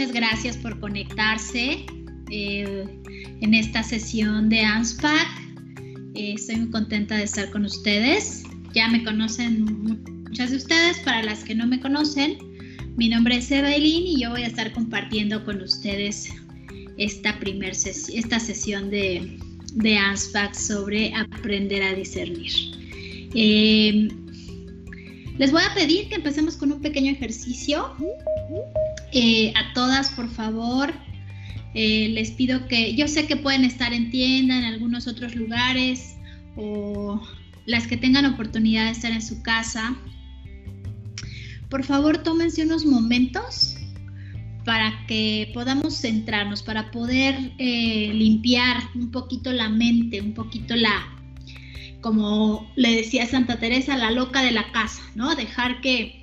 muchas gracias por conectarse eh, en esta sesión de ANSPAC. Eh, estoy muy contenta de estar con ustedes. Ya me conocen muchas de ustedes, para las que no me conocen, mi nombre es Evelyn y yo voy a estar compartiendo con ustedes esta, primer esta sesión de, de ANSPAC sobre aprender a discernir. Eh, les voy a pedir que empecemos con un pequeño ejercicio. Eh, a todas, por favor, eh, les pido que, yo sé que pueden estar en tienda, en algunos otros lugares, o las que tengan oportunidad de estar en su casa. Por favor, tómense unos momentos para que podamos centrarnos, para poder eh, limpiar un poquito la mente, un poquito la, como le decía Santa Teresa, la loca de la casa, ¿no? Dejar que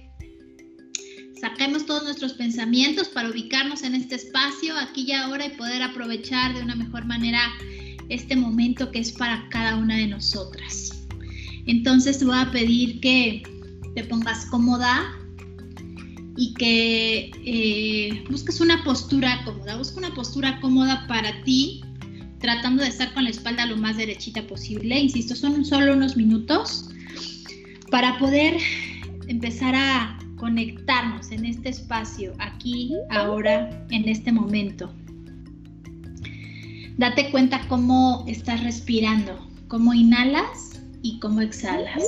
saquemos todos nuestros pensamientos para ubicarnos en este espacio, aquí y ahora, y poder aprovechar de una mejor manera este momento que es para cada una de nosotras. Entonces te voy a pedir que te pongas cómoda y que eh, busques una postura cómoda, busca una postura cómoda para ti, tratando de estar con la espalda lo más derechita posible. Insisto, son solo unos minutos para poder empezar a conectarnos en este espacio, aquí, ahora, en este momento. Date cuenta cómo estás respirando, cómo inhalas y cómo exhalas.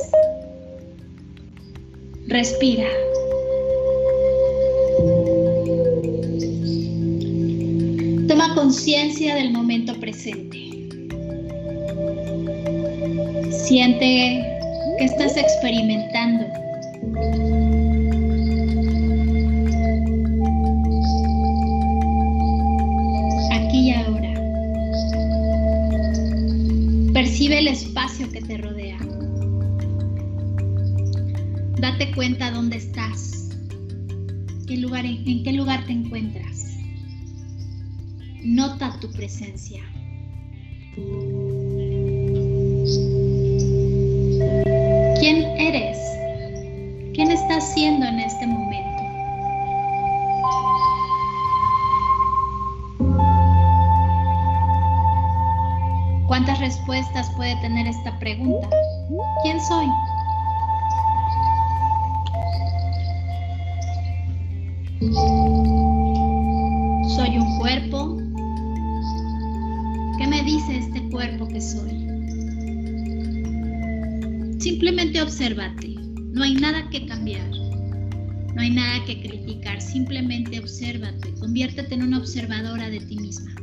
Respira. Toma conciencia del momento presente. Siente que estás experimentando. Date cuenta dónde estás. ¿Qué lugar, en qué lugar te encuentras. Nota tu presencia. Soy un cuerpo, ¿Qué me dice este cuerpo que soy? Simplemente obsérvate. No hay nada que cambiar. No hay nada que criticar. Simplemente obsérvate. Conviértete en una observadora de ti misma.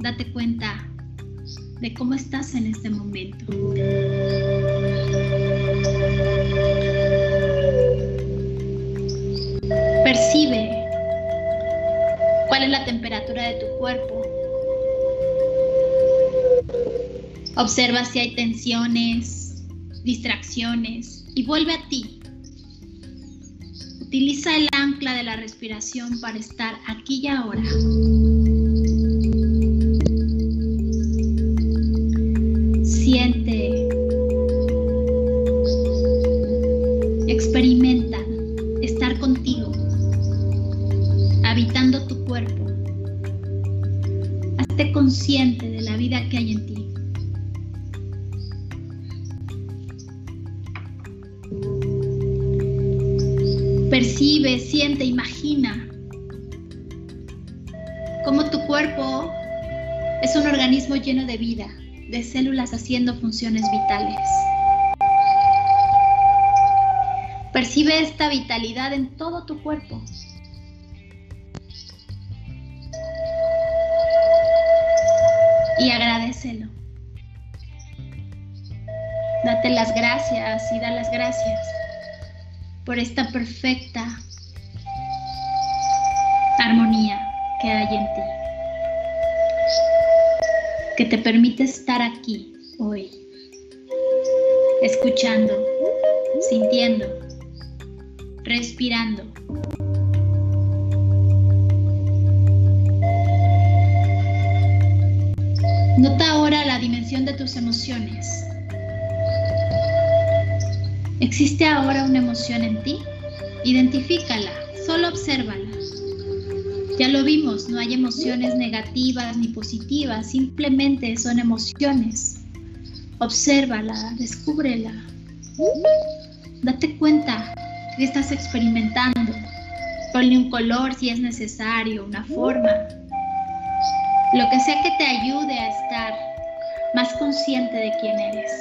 Date cuenta de cómo estás en este momento. Cuál es la temperatura de tu cuerpo. Observa si hay tensiones, distracciones y vuelve a ti. Utiliza el ancla de la respiración para estar aquí y ahora. Vitales. Percibe esta vitalidad en todo tu cuerpo. Y agradecelo. Date las gracias y da las gracias por esta perfecta armonía que hay en ti, que te permite estar escuchando, sintiendo, respirando. Nota ahora la dimensión de tus emociones. ¿Existe ahora una emoción en ti? Identifícala, solo obsérvala. Ya lo vimos, no hay emociones negativas ni positivas, simplemente son emociones. Obsérvala, descúbrela. Date cuenta que estás experimentando. Ponle un color si es necesario, una forma. Lo que sea que te ayude a estar más consciente de quién eres.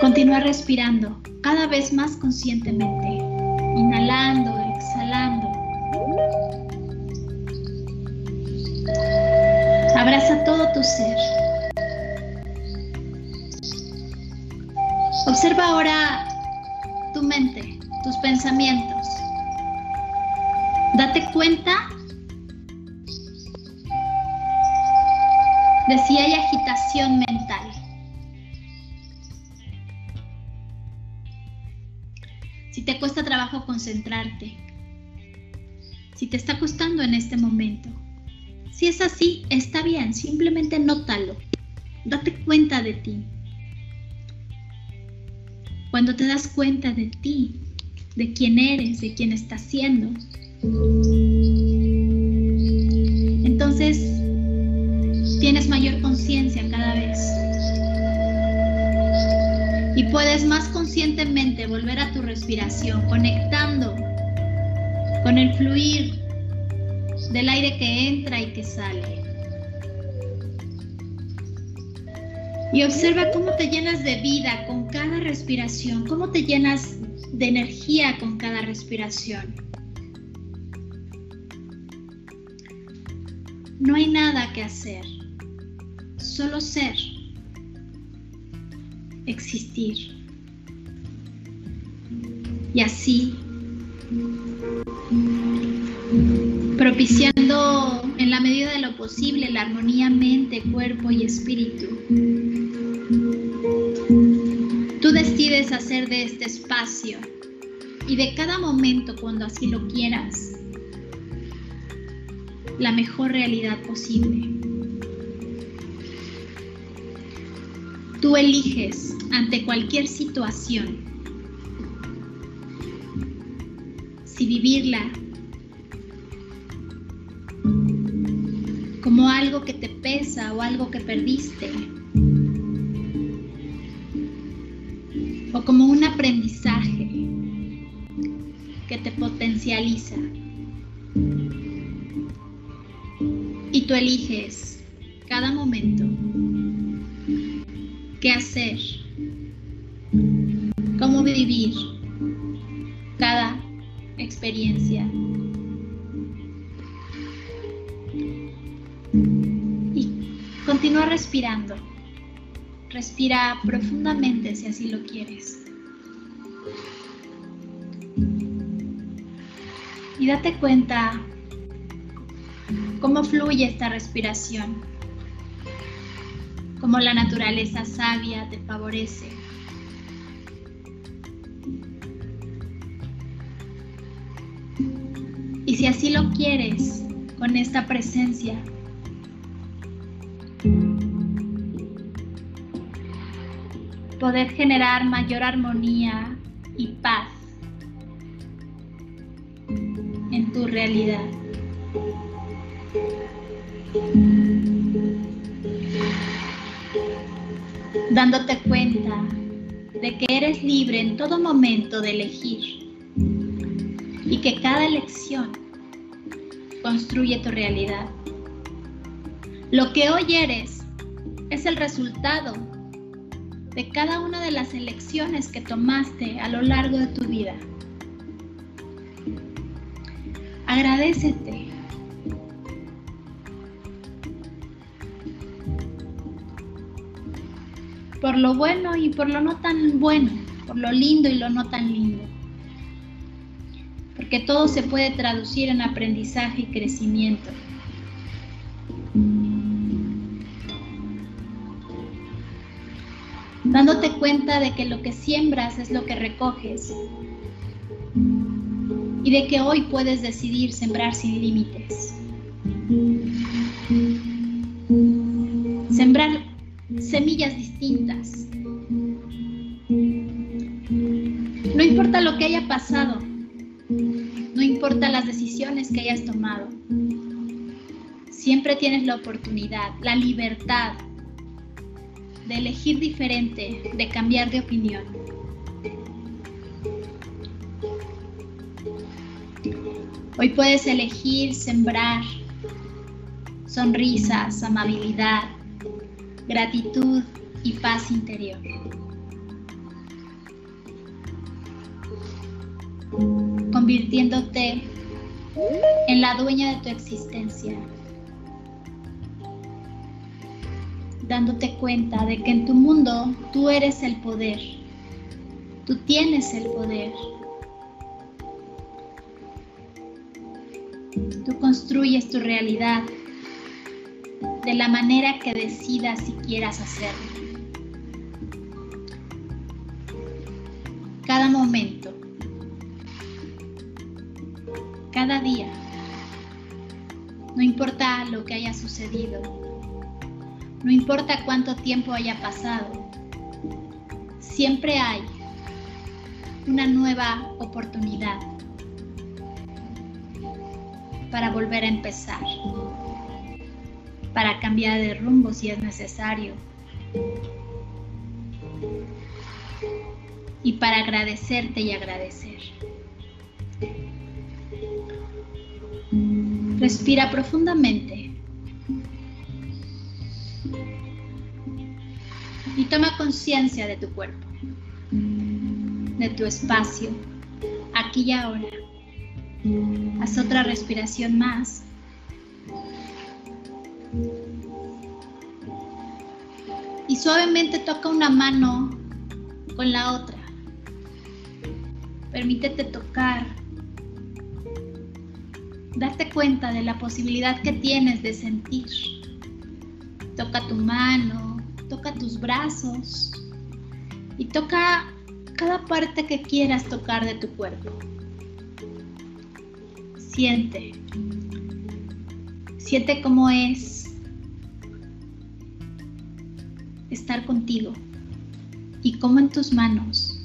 Continúa respirando cada vez más conscientemente, inhalando, Date cuenta de si hay agitación mental. Si te cuesta trabajo concentrarte. Si te está costando en este momento. Si es así, está bien, simplemente nótalo. Date cuenta de ti. Cuando te das cuenta de ti, de quién eres, de quién estás siendo, entonces tienes mayor conciencia cada vez. Y puedes más conscientemente volver a tu respiración, conectando con el fluir del aire que entra y que sale. Y observa cómo te llenas de vida con cada respiración, cómo te llenas de energía con cada respiración. No hay nada que hacer, solo ser, existir. Y así, propiciando en la medida de lo posible la armonía mente, cuerpo y espíritu. Tú decides hacer de este espacio y de cada momento cuando así lo quieras la mejor realidad posible. Tú eliges ante cualquier situación si vivirla como algo que te pesa o algo que perdiste, o como un aprendizaje que te potencializa. Y tú eliges cada momento qué hacer, cómo vivir cada experiencia. Continúa respirando. Respira profundamente si así lo quieres. Y date cuenta cómo fluye esta respiración, cómo la naturaleza sabia te favorece. Y si así lo quieres, con esta presencia, poder generar mayor armonía y paz en tu realidad. Dándote cuenta de que eres libre en todo momento de elegir y que cada elección construye tu realidad. Lo que hoy eres es el resultado de cada una de las elecciones que tomaste a lo largo de tu vida. Agradecete. Por lo bueno y por lo no tan bueno, por lo lindo y lo no tan lindo. Porque todo se puede traducir en aprendizaje y crecimiento. dándote cuenta de que lo que siembras es lo que recoges y de que hoy puedes decidir sembrar sin límites. Sembrar semillas pasado, no importa las decisiones que hayas tomado, siempre tienes la oportunidad, la libertad de elegir diferente, de cambiar de opinión. Hoy puedes elegir sembrar sonrisas, amabilidad, gratitud y paz interior. Convirtiéndote en la dueña de tu existencia. Dándote cuenta de que en tu mundo tú eres el poder. Tú tienes el poder. Tú construyes tu realidad de la manera que decidas si quieras hacerlo. Cada momento, día, no importa lo que haya sucedido, no importa cuánto tiempo haya pasado, siempre hay una nueva oportunidad para volver a empezar para cambiar de rumbo si es necesario. Y para agradecerte y agradecer. Respira profundamente. Y toma conciencia de tu cuerpo, de tu espacio, aquí y ahora. Haz otra respiración más y suavemente toca una mano con la otra. Permítete tocar. Darte cuenta de la posibilidad que tienes de sentir. Toca tu mano, toca tus brazos y toca cada parte que quieras tocar de tu cuerpo. Siente. Siente cómo es estar contigo y cómo en tus manos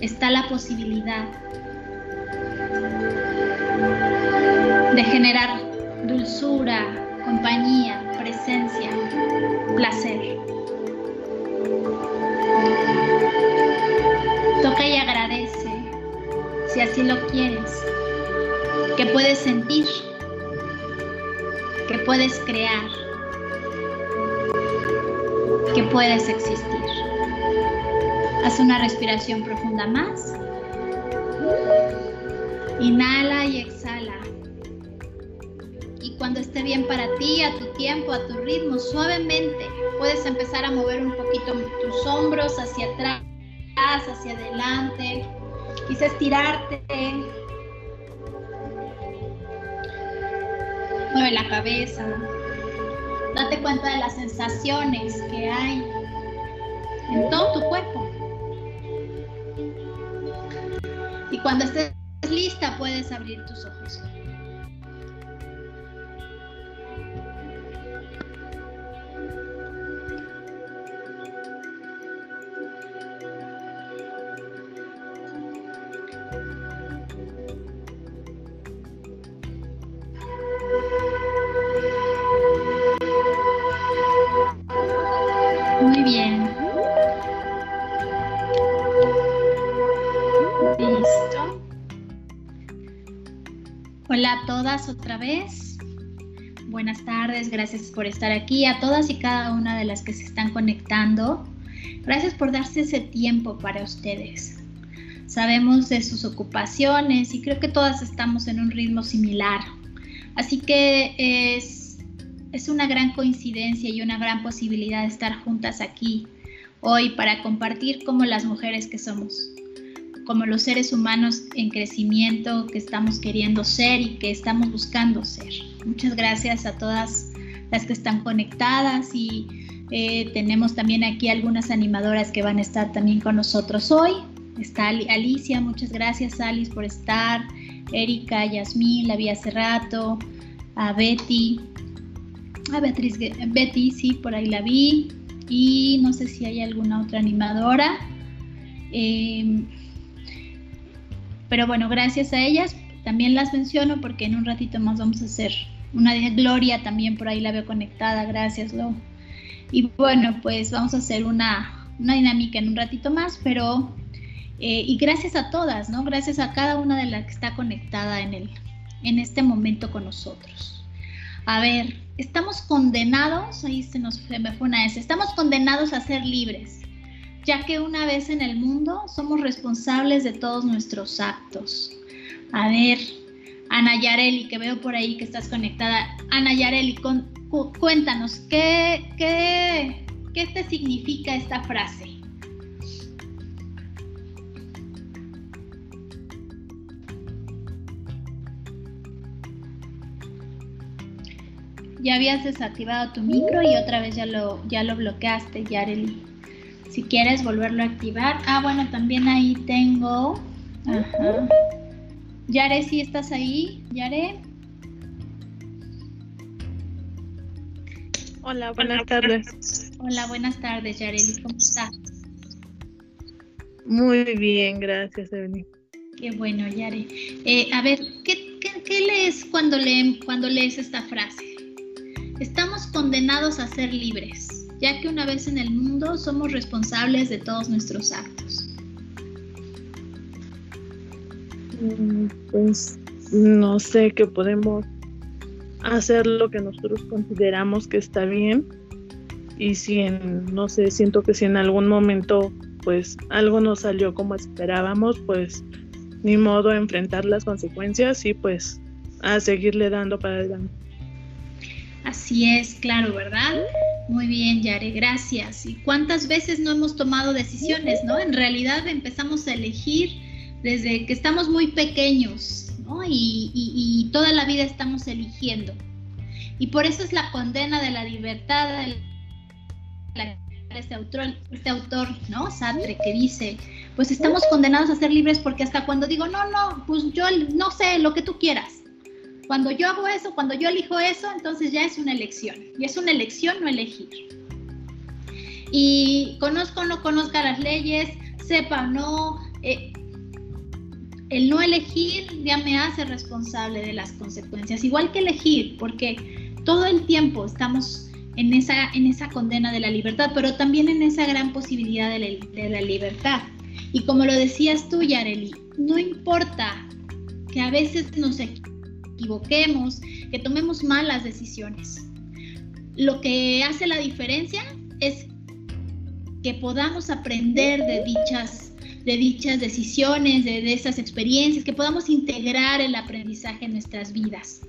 está la posibilidad de generar dulzura, compañía, presencia, placer. Toca y agradece, si así lo quieres, que puedes sentir, que puedes crear que puedes existir. Haz una respiración profunda más. Inhala y exhala. Bien para ti, a tu tiempo, a tu ritmo, suavemente, puedes empezar a mover un poquito tus hombros hacia atrás, hacia adelante. Quizás estirarte. Mueve la cabeza, Date cuenta de las sensaciones que hay en todo tu cuerpo. Y cuando estés lista puedes abrir tus ojos. Buenas tardes, gracias por estar aquí. A todas y cada una de las que se están conectando, gracias por darse ese tiempo para ustedes. Sabemos de sus ocupaciones y creo que todas estamos en un ritmo similar. Así que es, es una gran coincidencia y una gran posibilidad de estar juntas aquí hoy para compartir como las mujeres que somos como los seres humanos en crecimiento que estamos queriendo ser y que estamos buscando ser. Muchas gracias a todas las que están conectadas y eh, tenemos también aquí algunas animadoras que van a estar también con nosotros hoy. Está Alicia, muchas gracias Alice por estar. Erika, Yasmín, la vi hace rato. A Betty, a Beatriz, Betty, sí, por ahí la vi. Y no sé si hay alguna otra animadora. Eh, Pero bueno, gracias a ellas también las menciono porque en un ratito más vamos a hacer una de Gloria también por ahí la veo conectada, gracias Lo. Y bueno, pues vamos a hacer una, una dinámica en un ratito más, pero eh, y gracias a todas, ¿no? Gracias a cada una de las que está conectada en, el, en este momento con nosotros. A ver, estamos condenados, ahí se nos me fue una S, estamos condenados a ser libres, ya que una vez en el mundo somos responsables de todos nuestros actos. A ver, Ana Yareli, que veo por ahí que estás conectada. Ana Yareli, cuéntanos, ¿qué, qué, ¿qué te significa esta frase? Ya habías desactivado tu micro y otra vez ya lo, ya lo bloqueaste, Yareli. Si quieres volverlo a activar. Ah, bueno, también ahí tengo. Ajá. Yare, si estás ahí, Yare. Hola, buenas tardes. Hola, buenas tardes, Yareli. ¿Cómo estás? Muy bien, gracias, Evelyn. Qué bueno, Yare. Eh, a ver, ¿qué, lees cuando, cuando lees esta frase? Estamos condenados a ser libres, ya que una vez en el mundo somos responsables de todos nuestros actos. Mm, pues no sé, que podemos hacer lo que nosotros consideramos que está bien y si en, no sé, siento que si en algún momento pues algo no salió como esperábamos, pues ni modo enfrentar las consecuencias y pues a seguirle dando para adelante. Así es, claro, ¿verdad? Muy bien, Yare, gracias. ¿Y cuántas veces no hemos tomado decisiones, no? En realidad empezamos a elegir desde que estamos muy pequeños, ¿no? Y, toda la vida estamos eligiendo. Y por eso es la condena de la libertad de este autor, este autor, ¿no? Sartre, que dice, pues estamos condenados a ser libres porque hasta cuando digo, no, no, pues yo no sé lo que tú quieras, cuando yo hago eso, cuando yo elijo eso, entonces ya es una elección. Y es una elección no elegir. Y conozco o no conozca las leyes, sepa o no, eh, el no elegir ya me hace responsable de las consecuencias. Igual que elegir, porque todo el tiempo estamos en esa, en esa condena de la libertad, pero también en esa gran posibilidad de la, de la libertad. Y como lo decías tú, Yareli, no importa que a veces nos equivoquemos equivoquemos, que tomemos malas decisiones. Lo que hace la diferencia es que podamos aprender de dichas, de dichas decisiones, de, esas experiencias, que podamos integrar el aprendizaje en nuestras vidas.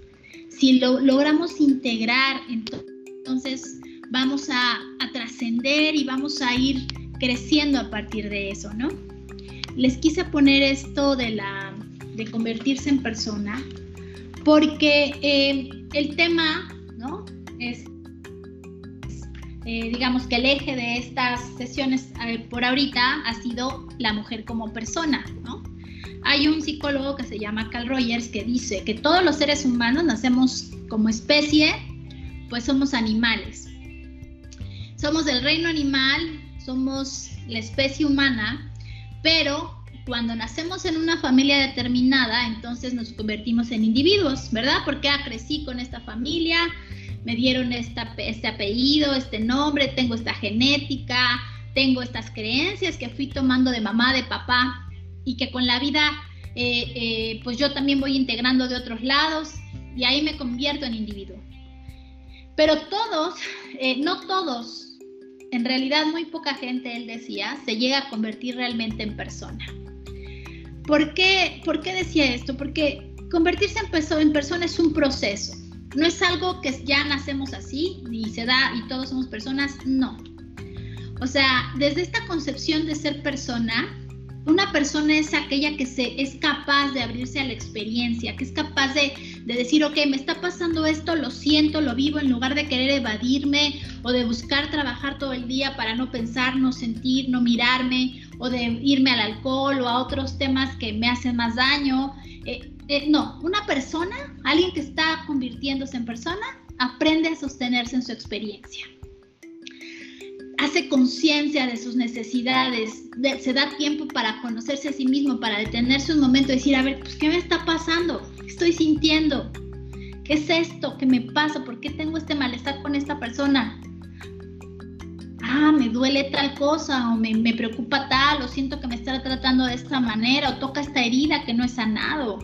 Si lo logramos integrar, entonces vamos a, a trascender y vamos a ir creciendo a partir de eso, ¿no? Les quise poner esto de la de convertirse en persona porque eh, el tema, ¿no? Es, eh, digamos que el eje de estas sesiones eh, por ahorita ha sido la mujer como persona, ¿no? Hay un psicólogo que se llama Carl Rogers que dice que todos los seres humanos nacemos como especie, pues somos animales. Somos del reino animal, somos la especie humana, pero cuando nacemos en una familia determinada, entonces nos convertimos en individuos, ¿verdad? Porque ah, crecí con esta familia, me dieron esta, este apellido, este nombre, tengo esta genética, tengo estas creencias que fui tomando de mamá, de papá, y que con la vida, eh, eh, pues yo también voy integrando de otros lados, y ahí me convierto en individuo. Pero todos, eh, no todos, en realidad muy poca gente, él decía, se llega a convertir realmente en persona. ¿Por qué, ¿Por qué decía esto? Porque convertirse en, en persona es un proceso. No es algo que ya nacemos así y se da y todos somos personas, no. O sea, desde esta concepción de ser persona, una persona es aquella que se, es capaz de abrirse a la experiencia, que es capaz de, de, decir, ok, me está pasando esto, lo siento, lo vivo, en lugar de querer evadirme o de buscar trabajar todo el día para no pensar, no sentir, no mirarme, o de irme al alcohol o a otros temas que me hacen más daño. Eh, eh, no, una persona, alguien que está convirtiéndose en persona, aprende a sostenerse en su experiencia. Hace conciencia de sus necesidades, se da tiempo para conocerse a sí mismo, para detenerse un momento y decir, a ver, pues, ¿qué me está pasando? ¿Qué estoy sintiendo? ¿Qué es esto que me pasa? ¿Por qué tengo este malestar con esta persona? Ah, me duele tal cosa, o me, me preocupa tal, o siento que me está tratando de esta manera, o toca esta herida que no he sanado.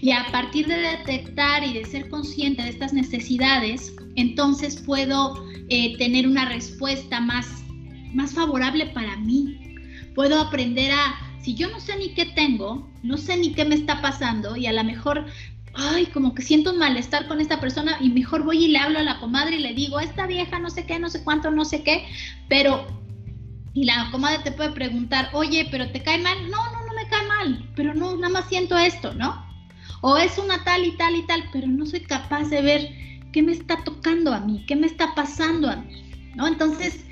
Y a partir de detectar y de ser consciente de estas necesidades, entonces puedo eh, tener una respuesta más, más favorable para mí. Puedo aprender a, si yo no sé ni qué tengo, no sé ni qué me está pasando y a lo mejor, ay, como que siento un malestar con esta persona y mejor voy y le hablo a la comadre y le digo, esta vieja no sé qué, no sé cuánto, no sé qué, pero, y la comadre te puede preguntar, oye, pero te cae mal, no, no, no me cae mal, pero no, nada más siento esto, ¿no? O es una tal y tal y tal, pero no soy capaz de ver ¿qué me está tocando a mí? ¿Qué me está pasando a mí? ¿No? Entonces,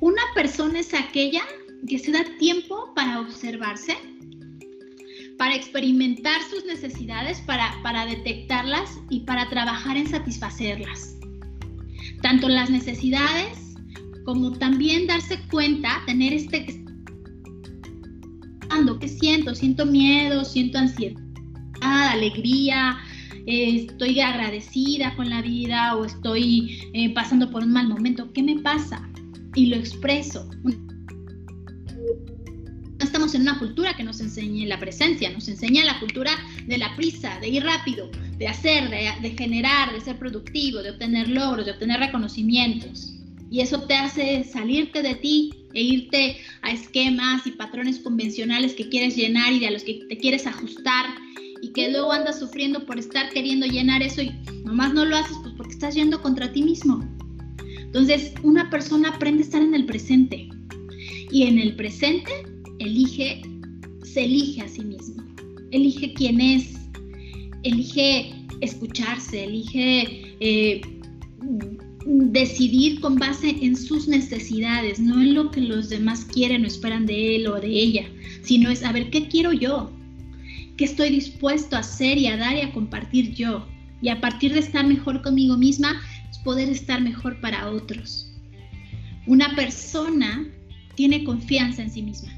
una persona es aquella que se da tiempo para observarse, para experimentar sus necesidades, para, para detectarlas y para trabajar en satisfacerlas. Tanto las necesidades como también darse cuenta, tener este... ¿Qué siento? Siento miedo, siento ansiedad, alegría, estoy agradecida con la vida o estoy eh, pasando por un mal momento. ¿Qué me pasa? Y lo expreso. No estamos en una cultura que nos enseñe la presencia, nos enseña la cultura de la prisa, de ir rápido, de hacer, de, de generar, de ser productivo, de obtener logros, de obtener reconocimientos. Y eso te hace salirte de ti e irte a esquemas y patrones convencionales que quieres llenar y de a los que te quieres ajustar y que luego andas sufriendo por estar queriendo llenar eso y nomás no lo haces pues porque estás yendo contra ti mismo. Entonces, una persona aprende a estar en el presente y en el presente elige, se elige a sí mismo, elige quién es, elige escucharse, elige eh, decidir con base en sus necesidades, no en lo que los demás quieren o esperan de él o de ella, sino es a ver qué quiero yo, qué estoy dispuesto a hacer y a dar y a compartir yo. Y a partir de estar mejor conmigo misma, poder estar mejor para otros. Una persona tiene confianza en sí misma,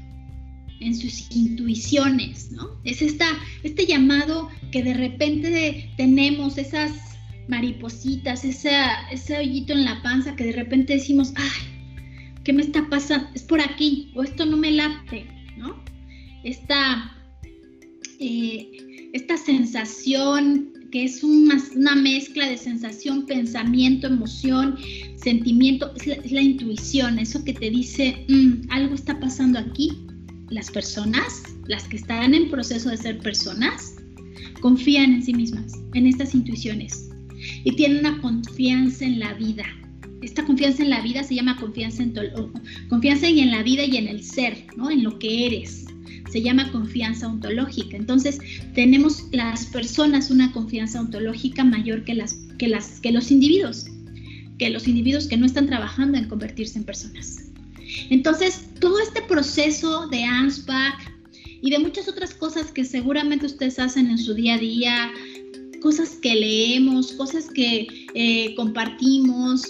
en sus intuiciones, ¿no? Es esta, este llamado que de repente tenemos, esas maripositas, esa, ese hoyito en la panza que de repente decimos, ay, ¿qué me está pasando? Es por aquí, o esto no me late, ¿no? Esta eh, esta sensación que es una, mezcla de sensación, pensamiento, emoción, sentimiento, es la, intuición, eso que te dice, mm, algo está pasando aquí. Las personas, las que están en proceso de ser personas, confían en sí mismas, en estas intuiciones, y tienen una confianza en la vida. Esta confianza en la vida se llama confianza en, confianza en la vida y en el ser, ¿no? en lo que eres se llama confianza ontológica. Entonces, tenemos las personas una confianza ontológica mayor que, las, que, los individuos, que los individuos que no están trabajando en convertirse en personas. Entonces, todo este proceso de ANSPAC y de muchas otras cosas que seguramente ustedes hacen en su día a día, cosas que leemos, cosas que eh, compartimos,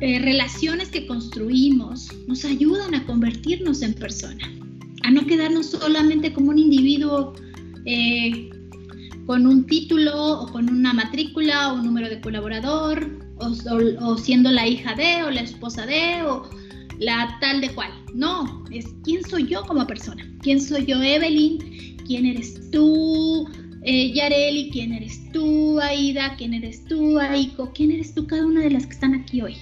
eh, relaciones que construimos, nos ayudan a convertirnos en persona a no quedarnos solamente como un individuo eh, con un título o con una matrícula o un número de colaborador o, siendo la hija de o la esposa de o la tal de cual. No, es quién soy yo como persona. ¿Quién soy yo, Evelyn? ¿Quién eres tú, eh, Yareli? ¿Quién eres tú, Aida? ¿Quién eres tú, Aiko? ¿Quién eres tú, cada una de las que están aquí hoy?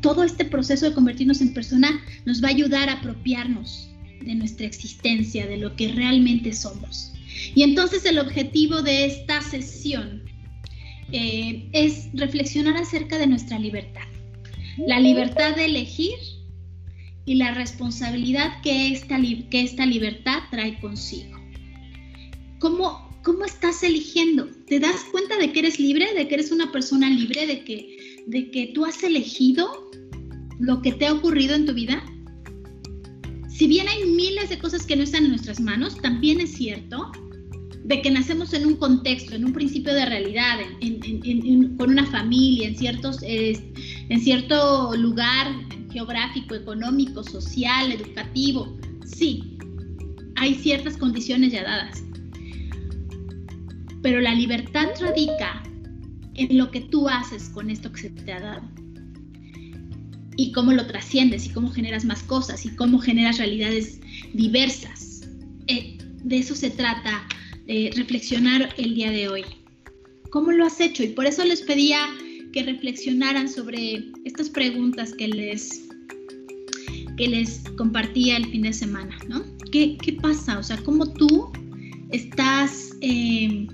Todo este proceso de convertirnos en persona nos va a ayudar a apropiarnos de nuestra existencia, de lo que realmente somos. Y entonces el objetivo de esta sesión eh, es reflexionar acerca de nuestra libertad. La libertad de elegir y la responsabilidad que esta, libertad trae consigo. ¿Cómo, ¿Cómo estás eligiendo? ¿Te das cuenta de que eres libre, de que eres una persona libre, de que de que tú has elegido lo que te ha ocurrido en tu vida? Si bien hay miles de cosas que no están en nuestras manos, también es cierto de que nacemos en un contexto, en un principio de realidad, con una familia, en ciertos en cierto lugar geográfico, económico, social, educativo. Sí, hay ciertas condiciones ya dadas. Pero la libertad radica en lo que tú haces con esto que se te ha dado. Y cómo lo trasciendes y cómo generas más cosas y cómo generas realidades diversas. Eh, de eso se trata eh, reflexionar el día de hoy. ¿Cómo lo has hecho? Y por eso les pedía que reflexionaran sobre estas preguntas que les, que les compartía el fin de semana, ¿no? ¿Qué, qué pasa? O sea, ¿cómo tú estás eh,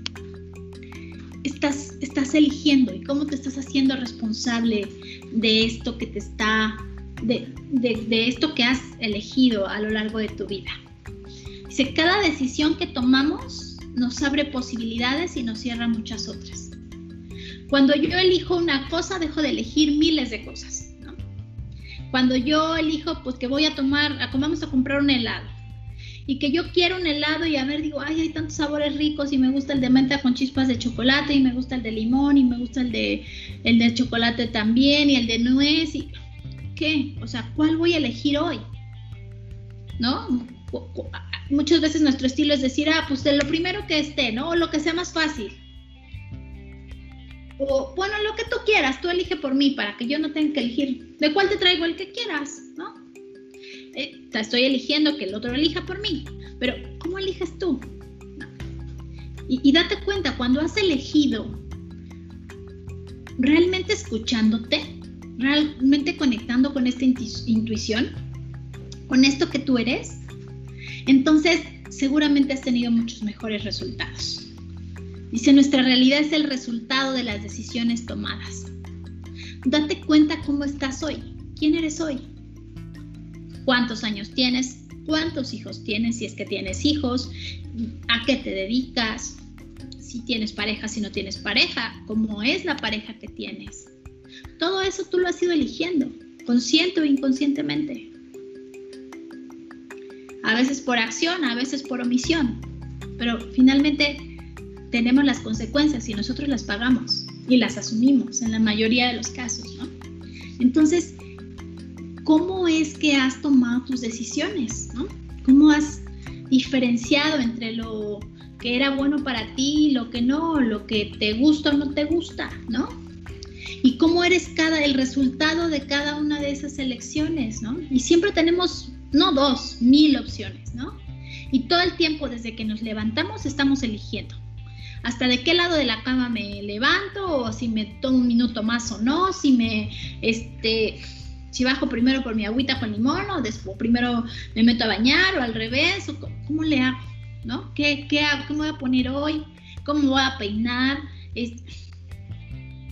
estás, estás eligiendo y cómo te estás haciendo responsable de esto que te está, de, de, esto que has elegido a lo largo de tu vida. Dice, cada decisión que tomamos nos abre posibilidades y nos cierra muchas otras. Cuando yo elijo una cosa, dejo de elegir miles de cosas. Cuando yo elijo, pues que voy a tomar, vamos a comprar un helado y que yo quiero un helado y a ver, digo, ay, hay tantos sabores ricos y me gusta el de menta con chispas de chocolate y me gusta el de limón y me gusta el de, el de chocolate también y el de nuez y ¿qué? O sea, ¿cuál voy a elegir hoy? ¿No? Muchas veces nuestro estilo es decir, ah, pues lo primero que esté, ¿no? O lo que sea más fácil. O, bueno, lo que tú quieras, tú elige por mí para que yo no tenga que elegir. ¿De cuál te traigo el que quieras? ¿No? Eh, estoy eligiendo que el otro elija por mí, pero ¿cómo eliges tú? Y, date cuenta, cuando has elegido, realmente escuchándote, realmente conectando con esta intuición, con esto que tú eres, entonces seguramente has tenido muchos mejores resultados. Dice, nuestra realidad es el resultado de las decisiones tomadas. Date cuenta cómo estás hoy, quién eres hoy, cuántos años tienes, cuántos hijos tienes, si es que tienes hijos, a qué te dedicas, si tienes pareja, si no tienes pareja, cómo es la pareja que tienes. Todo eso tú lo has ido eligiendo, consciente o inconscientemente. A veces por acción, a veces por omisión, pero finalmente tenemos las consecuencias y nosotros las pagamos y las asumimos en la mayoría de los casos, ¿no? Entonces, cómo es que has tomado tus decisiones, ¿no? ¿Cómo has diferenciado entre lo que era bueno para ti, lo que no, lo que te gusta o no te gusta, ¿no? Y cómo eres cada el resultado de cada una de esas elecciones, ¿no? Y siempre tenemos no dos, mil opciones, ¿no? Y todo el tiempo desde que nos levantamos estamos eligiendo. Hasta de qué lado de la cama me levanto o si me tomo un minuto más o no, si me este si bajo primero por mi agüita con limón o después primero me meto a bañar o al revés, o cómo le hago, ¿no? ¿Qué, qué me voy a poner hoy? ¿Cómo voy a peinar?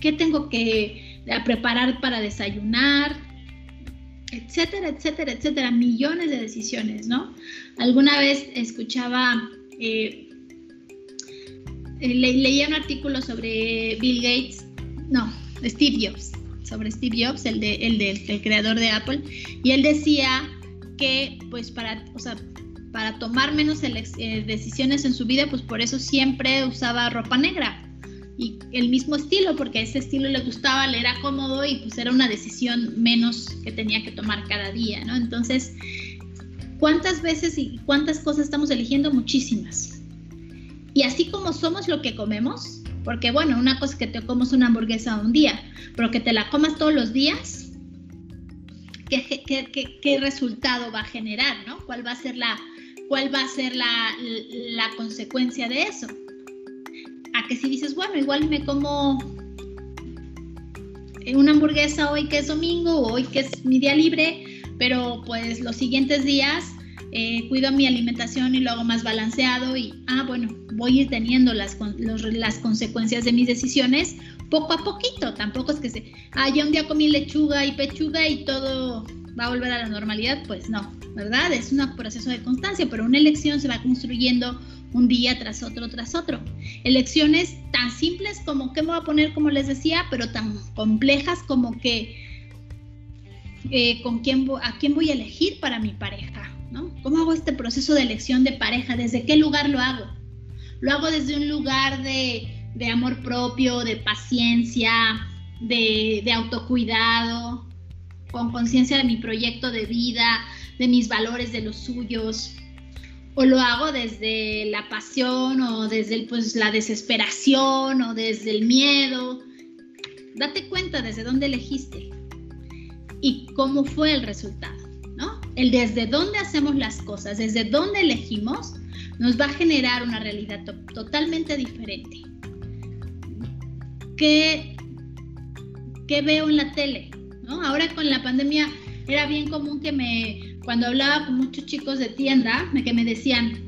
¿Qué tengo que preparar para desayunar? Etcétera, etcétera, etcétera. Millones de decisiones, ¿no? Alguna vez escuchaba... Eh, eh, leía un artículo sobre Bill Gates, no, Steve Jobs, sobre Steve Jobs, el, de, creador de Apple, y él decía que pues para, o sea, para tomar menos eh, decisiones en su vida, pues por eso siempre usaba ropa negra y el mismo estilo, porque ese estilo le gustaba, le era cómodo y pues era una decisión menos que tenía que tomar cada día, ¿no? Entonces, ¿cuántas veces y cuántas cosas estamos eligiendo? Muchísimas. Y así como somos lo que comemos, porque bueno, una cosa es que te comas una hamburguesa un día, pero que te la comas todos los días, ¿qué, resultado va a generar? ¿no? ¿Cuál va a ser, la, cuál va a ser la, la consecuencia de eso? A que si dices, bueno, igual me como una hamburguesa hoy que es domingo o hoy que es mi día libre, pero pues los siguientes días eh, cuido mi alimentación y lo hago más balanceado y, ah, bueno, voy a ir teniendo las, las consecuencias de mis decisiones poco a poquito. Tampoco es que se, ah, ya un día comí lechuga y pechuga y todo va a volver a la normalidad. Pues no, ¿verdad? Es un proceso de constancia, pero una elección se va construyendo un día tras otro, tras otro. Elecciones tan simples como qué me voy a poner, como les decía, pero tan complejas como que eh, con quién, a quién voy a elegir para mi pareja, ¿Cómo hago este proceso de elección de pareja? ¿Desde qué lugar lo hago? Lo hago desde un lugar de, amor propio, de paciencia, de, de autocuidado, con conciencia de mi proyecto de vida, de mis valores, de los suyos, o lo hago desde la pasión o desde pues, la desesperación o desde el miedo. Date cuenta desde dónde elegiste y cómo fue el resultado. El desde dónde hacemos las cosas, desde dónde elegimos, nos va a generar una realidad totalmente diferente. ¿Qué, ¿Qué veo en la tele? ¿no? Ahora con la pandemia era bien común que me cuando hablaba con muchos chicos de tienda, que me decían,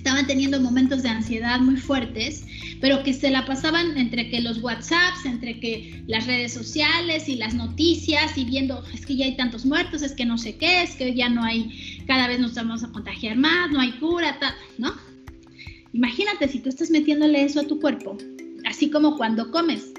estaban teniendo momentos de ansiedad muy fuertes, pero que se la pasaban entre que los WhatsApps, entre que las redes sociales y las noticias y viendo, es que ya hay tantos muertos, es que no sé qué, es que ya no hay, cada vez nos vamos a contagiar más, no hay cura, ¿no? Imagínate si tú estás metiéndole eso a tu cuerpo, así como cuando comes,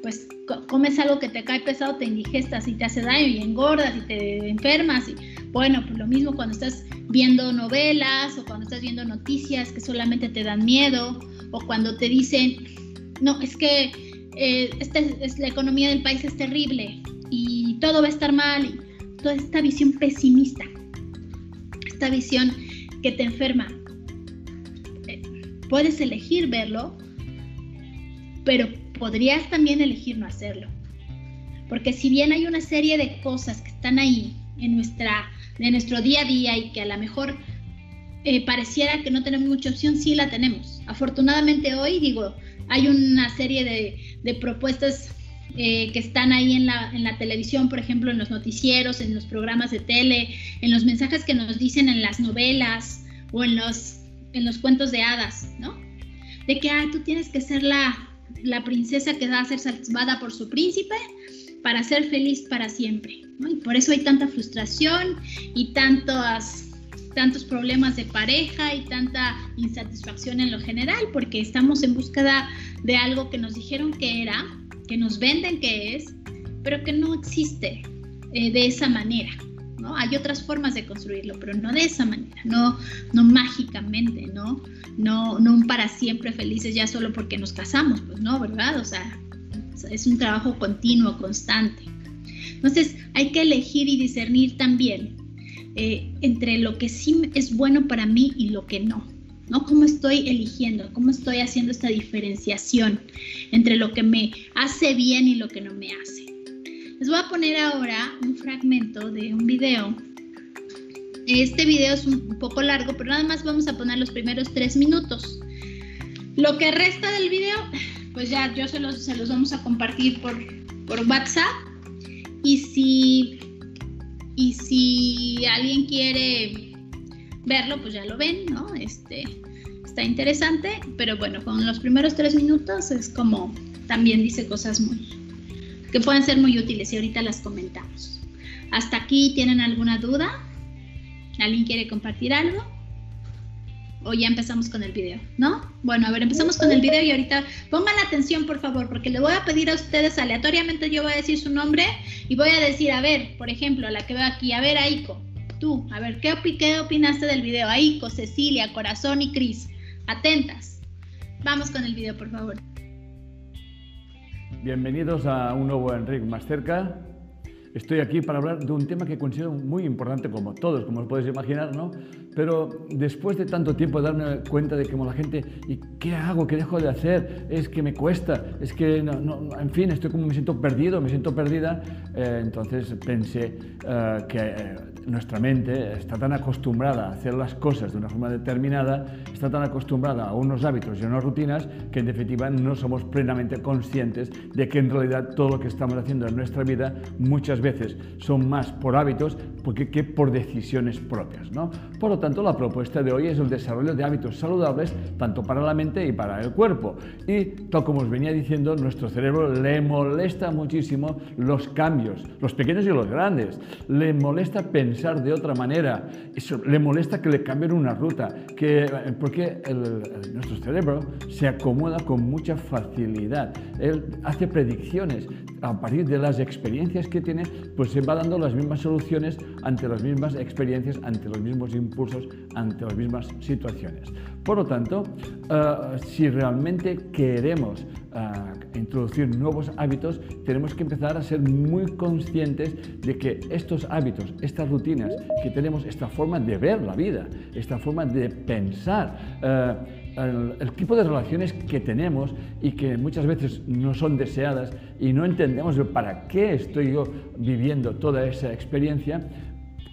pues comes algo que te cae pesado, te indigestas y te hace daño y engordas y te enfermas. Y, bueno, pues lo mismo cuando estás viendo novelas o cuando estás viendo noticias que solamente te dan miedo o cuando te dicen, no, es que eh, esta es, la economía del país es terrible y todo va a estar mal. Y toda esta visión pesimista, esta visión que te enferma. Eh, puedes elegir verlo, pero podrías también elegir no hacerlo. Porque si bien hay una serie de cosas que están ahí en, nuestra, en nuestro día a día y que a lo mejor eh, pareciera que no tenemos mucha opción, sí la tenemos. Afortunadamente hoy, digo, hay una serie de, propuestas eh, que están ahí en la, en la, televisión, por ejemplo, en los noticieros, en los programas de tele, en los mensajes que nos dicen en las novelas o en los, en los cuentos de hadas, ¿no? De que, ah, tú tienes que ser la, la princesa que va a ser salvada por su príncipe para ser feliz para siempre. Y por eso hay tanta frustración y tantos, tantos problemas de pareja y tanta insatisfacción en lo general, porque estamos en búsqueda de algo que nos dijeron que era, que nos venden que es, pero que no existe eh, de esa manera. ¿no? Hay otras formas de construirlo, pero no de esa manera, no, no mágicamente, ¿no? No, no un para siempre felices ya solo porque nos casamos, pues no, ¿verdad? O sea, es un trabajo continuo, constante. Entonces, hay que elegir y discernir también eh, entre lo que sí es bueno para mí y lo que no. ¿no? ¿Cómo estoy eligiendo? ¿Cómo estoy haciendo esta diferenciación entre lo que me hace bien y lo que no me hace? Les voy a poner ahora un fragmento de un video. Este video es un poco largo, pero nada más vamos a poner los primeros tres minutos. Lo que resta del video, pues ya yo se los, se los vamos a compartir por, por WhatsApp. Y si, y si alguien quiere verlo, pues ya lo ven, ¿no? Este, está interesante, pero bueno, con los primeros tres minutos es como también dice cosas muy, que pueden ser muy útiles y ahorita las comentamos. ¿Hasta aquí tienen alguna duda? ¿Alguien quiere compartir algo? ¿O ya empezamos con el video? ¿No? Bueno, a ver, empezamos con el video y ahorita pongan atención, por favor, porque le voy a pedir a ustedes aleatoriamente, yo voy a decir su nombre y voy a decir, a ver, por ejemplo, la que veo aquí, a ver, Aiko, tú, a ver, ¿qué, qué opinaste del video? Aiko, Cecilia, Corazón y Cris, atentas. Vamos con el video, por favor. Bienvenidos a un nuevo Enrique más cerca. Estoy aquí para hablar de un tema que considero muy importante, como todos, como os podéis imaginar, ¿no? Pero después de tanto tiempo darme cuenta de que como la gente, ¿y qué hago? ¿Qué dejo de hacer? Es que me cuesta, es que, no, en fin, estoy como me siento perdido, me siento perdida. Eh, entonces pensé eh, que eh, nuestra mente está tan acostumbrada a hacer las cosas de una forma determinada, está tan acostumbrada a unos hábitos y a unas rutinas, que en definitiva no somos plenamente conscientes de que en realidad todo lo que estamos haciendo en nuestra vida muchas veces son más por hábitos que por decisiones propias. ¿no? Por lo tanto, tanto, la propuesta de hoy es el desarrollo de hábitos saludables tanto para la mente y para el cuerpo. Y tal como os venía diciendo, nuestro cerebro le molesta muchísimo los cambios, los pequeños y los grandes. Le molesta pensar de otra manera, le molesta que le cambien una ruta, que, porque nuestro cerebro se acomoda con mucha facilidad. Él hace predicciones a partir de las experiencias que tiene, pues se va dando las mismas soluciones ante las mismas experiencias, ante los mismos impulsos, ante las mismas situaciones. Por lo tanto, eh, si realmente queremos eh, introducir nuevos hábitos, tenemos que empezar a ser muy conscientes de que estos hábitos, estas rutinas que tenemos, esta forma de ver la vida, esta forma de pensar, eh, el, tipo de relaciones que tenemos y que muchas veces no son deseadas y no entendemos para qué estoy yo viviendo toda esa experiencia,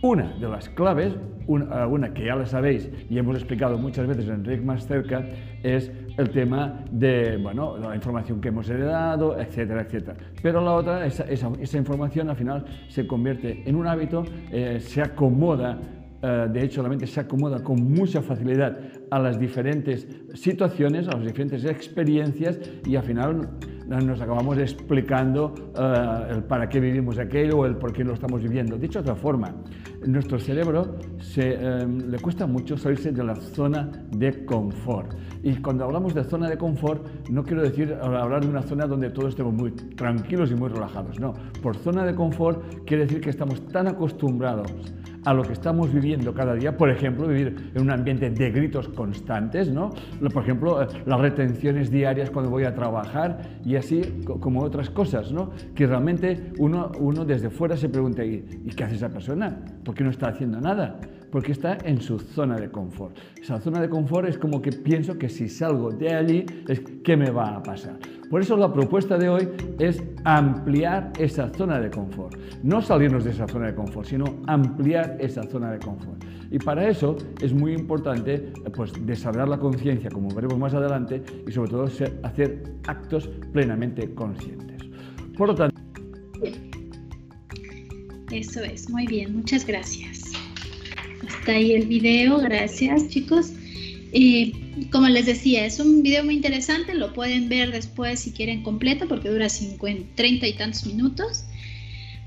una de las claves, una, que ya la sabéis y hemos explicado muchas veces en Rick más cerca, es el tema de bueno, la información que hemos heredado, etcétera, etcétera. Pero la otra, esa, esa, información al final se convierte en un hábito, eh, se acomoda eh, de hecho la mente se acomoda con mucha facilidad a las diferentes situaciones, a las diferentes experiencias y al final nos acabamos explicando eh, el para qué vivimos aquello o el por qué lo estamos viviendo. Dicho de otra forma, nuestro cerebro se, eh, le cuesta mucho salirse de la zona de confort. Y cuando hablamos de zona de confort, no quiero decir hablar de una zona donde todos estemos muy tranquilos y muy relajados. No, por zona de confort quiere decir que estamos tan acostumbrados a lo que estamos viviendo cada día, por ejemplo, vivir en un ambiente de gritos constantes, ¿no? Por ejemplo, eh, las retenciones diarias cuando voy a trabajar y así como otras cosas, ¿no? Que realmente uno, uno desde fuera se pregunta, ¿y, qué hace esa persona? ¿Por qué no está haciendo nada? Porque está en su zona de confort. Esa zona de confort es como que pienso que si salgo de allí, es, ¿qué me va a pasar? Por eso la propuesta de hoy es ampliar esa zona de confort. No salirnos de esa zona de confort, sino ampliar esa zona de confort. Y para eso es muy importante pues, desarrollar la conciencia, como veremos más adelante, y sobre todo hacer actos plenamente conscientes. Por lo tanto... Eso es, muy bien, muchas gracias. Hasta ahí el video, gracias chicos. Como les decía, es un video muy interesante, lo pueden ver después si quieren completo porque dura 50, 30 y tantos minutos.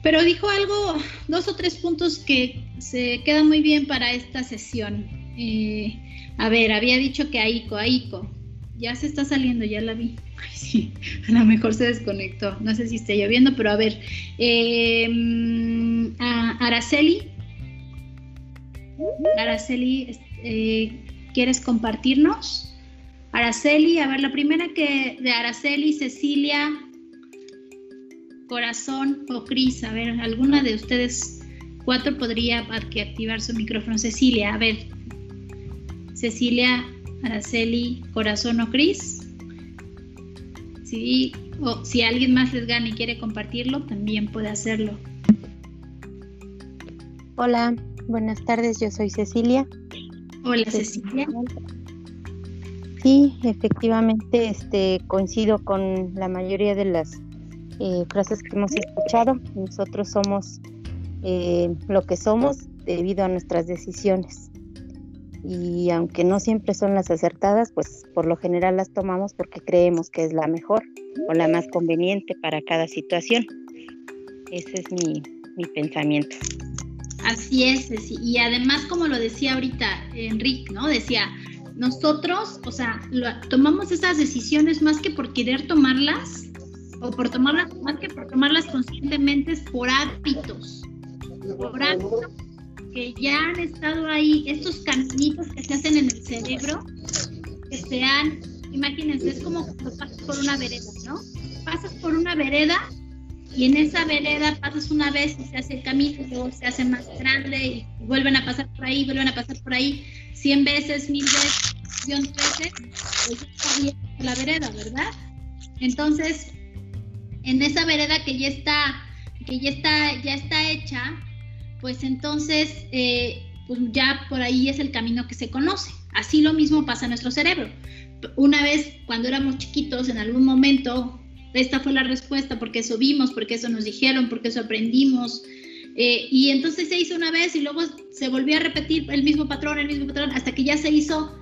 Pero dijo algo, dos o tres puntos que se quedan muy bien para esta sesión. Eh, a ver, había dicho que Aiko, Aiko, ya se está saliendo, ya la vi. Ay, sí, a lo mejor se desconectó. No sé si está lloviendo, pero a ver. Eh, Araceli. Araceli, eh, ¿quieres compartirnos? Araceli, a ver, la primera que de Araceli, Cecilia, Corazón o Cris, a ver, alguna de ustedes cuatro podría activar su micrófono. Cecilia, a ver, Cecilia, Araceli, Corazón o Cris. Sí, o si alguien más les gana y quiere compartirlo, también puede hacerlo. Hola, buenas tardes, yo soy Cecilia. Hola Cecilia. Sí, efectivamente, este, coincido con la mayoría de las eh, frases que hemos escuchado. Nosotros somos eh, lo que somos debido a nuestras decisiones. Y aunque no siempre son las acertadas, pues por lo general las tomamos porque creemos que es la mejor o la más conveniente para cada situación. Ese es mi, mi pensamiento. Así es, y además como lo decía ahorita Enrique, ¿no? Decía, nosotros, o sea, tomamos esas decisiones más que por querer tomarlas, o por tomarlas, más que por tomarlas conscientemente, es por hábitos, por hábitos que ya han estado ahí, estos caminitos que se hacen en el cerebro, que se han, imagínense, es como cuando pasas por una vereda, ¿no? Pasas por una vereda y en esa vereda pasas una vez y se hace el camino, luego se hace más grande y vuelven a pasar por ahí, vuelven a pasar por ahí, cien veces, mil veces, millón veces, pues está la vereda, ¿verdad? Entonces, en esa vereda que ya está, que ya está, ya está hecha, pues entonces, eh, pues ya por ahí es el camino que se conoce. Así lo mismo pasa en nuestro cerebro. Una vez, cuando éramos chiquitos, en algún momento esta fue la respuesta, porque eso vimos, porque eso nos dijeron, porque eso aprendimos. Eh, y entonces se hizo una vez y luego se volvió a repetir el mismo patrón, el mismo patrón, hasta que ya se hizo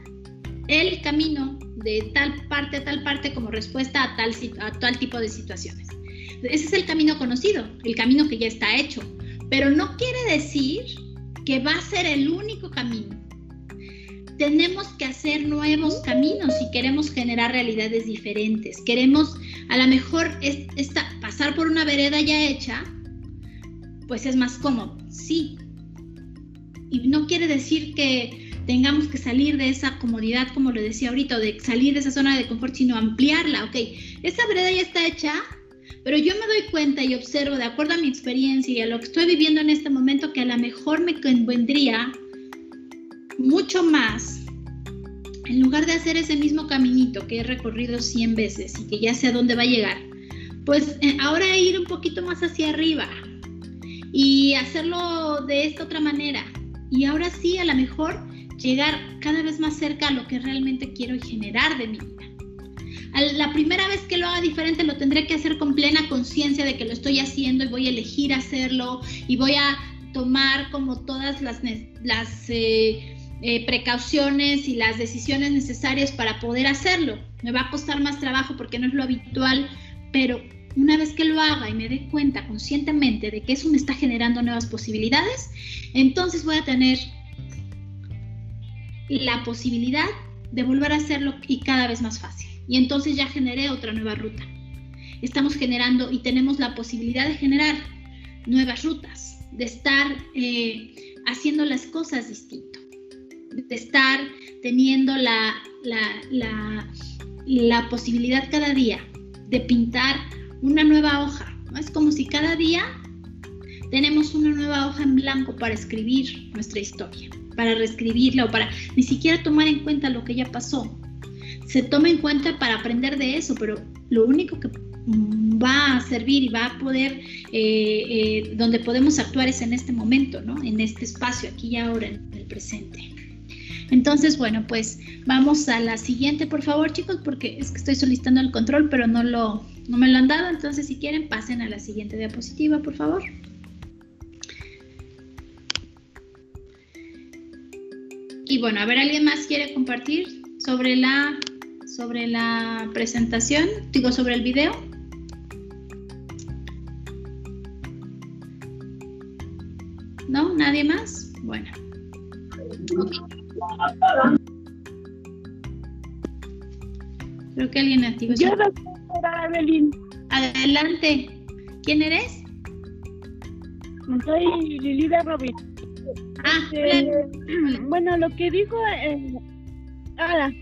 el camino de tal parte a tal parte como respuesta a tal, a tal tipo de situaciones. Ese es el camino conocido, el camino que ya está hecho, pero no quiere decir que va a ser el único camino. Tenemos que hacer nuevos caminos si queremos generar realidades diferentes. Queremos a lo mejor esta, pasar por una vereda ya hecha, pues es más cómodo, sí. Y no quiere decir que tengamos que salir de esa comodidad, como lo decía ahorita, de salir de esa zona de confort, sino ampliarla. Ok, esta vereda ya está hecha, pero yo me doy cuenta y observo, de acuerdo a mi experiencia y a lo que estoy viviendo en este momento, que a lo mejor me convendría mucho más, en lugar de hacer ese mismo caminito que he recorrido 100 veces y que ya sé a dónde va a llegar, pues eh, ahora ir un poquito más hacia arriba y hacerlo de esta otra manera. Y ahora sí, a lo mejor llegar cada vez más cerca a lo que realmente quiero generar de mi vida. La primera vez que lo haga diferente lo tendré que hacer con plena conciencia de que lo estoy haciendo y voy a elegir hacerlo y voy a tomar como todas las, eh, eh, precauciones y las decisiones necesarias para poder hacerlo. Me va a costar más trabajo porque no es lo habitual, pero una vez que lo haga y me dé cuenta conscientemente de que eso me está generando nuevas posibilidades, entonces voy a tener la posibilidad de volver a hacerlo y cada vez más fácil. Y entonces ya generé otra nueva ruta. Estamos generando y tenemos la posibilidad de generar nuevas rutas, de estar eh, haciendo las cosas distintas de estar teniendo la, la, posibilidad cada día de pintar una nueva hoja. ¿no? Es como si cada día tenemos una nueva hoja en blanco para escribir nuestra historia, para reescribirla o para ni siquiera tomar en cuenta lo que ya pasó. Se toma en cuenta para aprender de eso, pero lo único que va a servir y va a poder, eh, eh, donde podemos actuar es en este momento, ¿no? En este espacio, aquí y ahora, en el presente. Entonces, bueno, pues vamos a la siguiente, por favor, chicos, porque es que estoy solicitando el control, pero no, lo, no me lo han dado. Entonces, si quieren, pasen a la siguiente diapositiva, por favor. Y bueno, a ver, ¿alguien más quiere compartir sobre la, sobre la presentación? Digo, sobre el video. ¿No? ¿Nadie más? Bueno. Creo que alguien activo. Yo Evelyn. Adelante. ¿Quién eres? Soy Lilida Robin. Ah, este, bueno, lo que dijo, eh, ahora,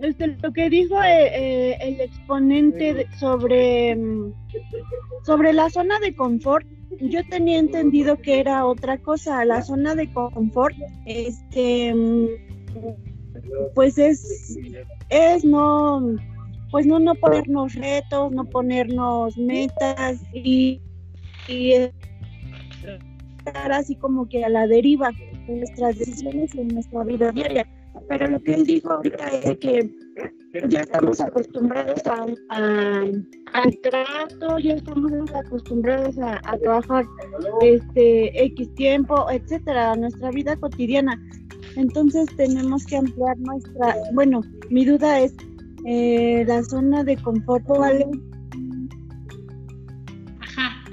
este, lo que dijo eh, eh, el exponente sobre, sobre la zona de confort, yo tenía entendido que era otra cosa. La zona de confort, este, pues es, es no, pues no, no ponernos retos, no ponernos metas y, y estar así como que a la deriva en nuestras decisiones en nuestra vida diaria. Pero lo que él dijo ahorita es que ya estamos acostumbrados a, al trato, ya estamos acostumbrados a, trabajar este X tiempo, etcétera, a nuestra vida cotidiana. Entonces tenemos que ampliar nuestra, bueno, mi duda es eh, la zona de confort, ¿vale? Ajá.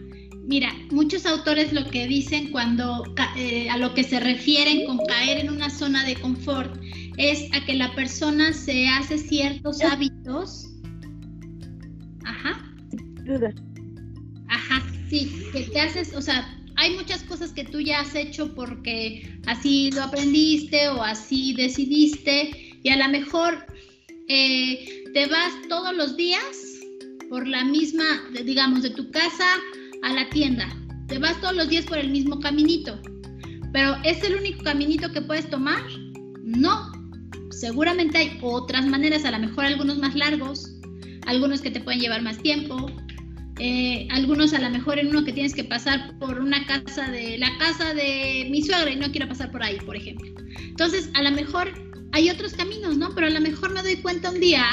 Mira, muchos autores lo que dicen cuando eh, a lo que se refieren con caer en una zona de confort es a que la persona se hace ciertos hábitos. Ajá. Duda. Ajá, sí, que te haces, o sea, hay muchas cosas que tú ya has hecho porque así lo aprendiste o así decidiste y a lo mejor eh, te vas todos los días por la misma, digamos, de tu casa a la tienda. Te vas todos los días por el mismo caminito. Pero ¿es el único caminito que puedes tomar? No, seguramente hay otras maneras, a lo mejor algunos más largos, algunos que te pueden llevar más tiempo, eh, algunos a lo mejor en uno que tienes que pasar por una casa de la casa de mi suegra y no quiero pasar por ahí, por ejemplo. Entonces, a lo mejor hay otros caminos, ¿no? Pero a lo mejor me doy cuenta un día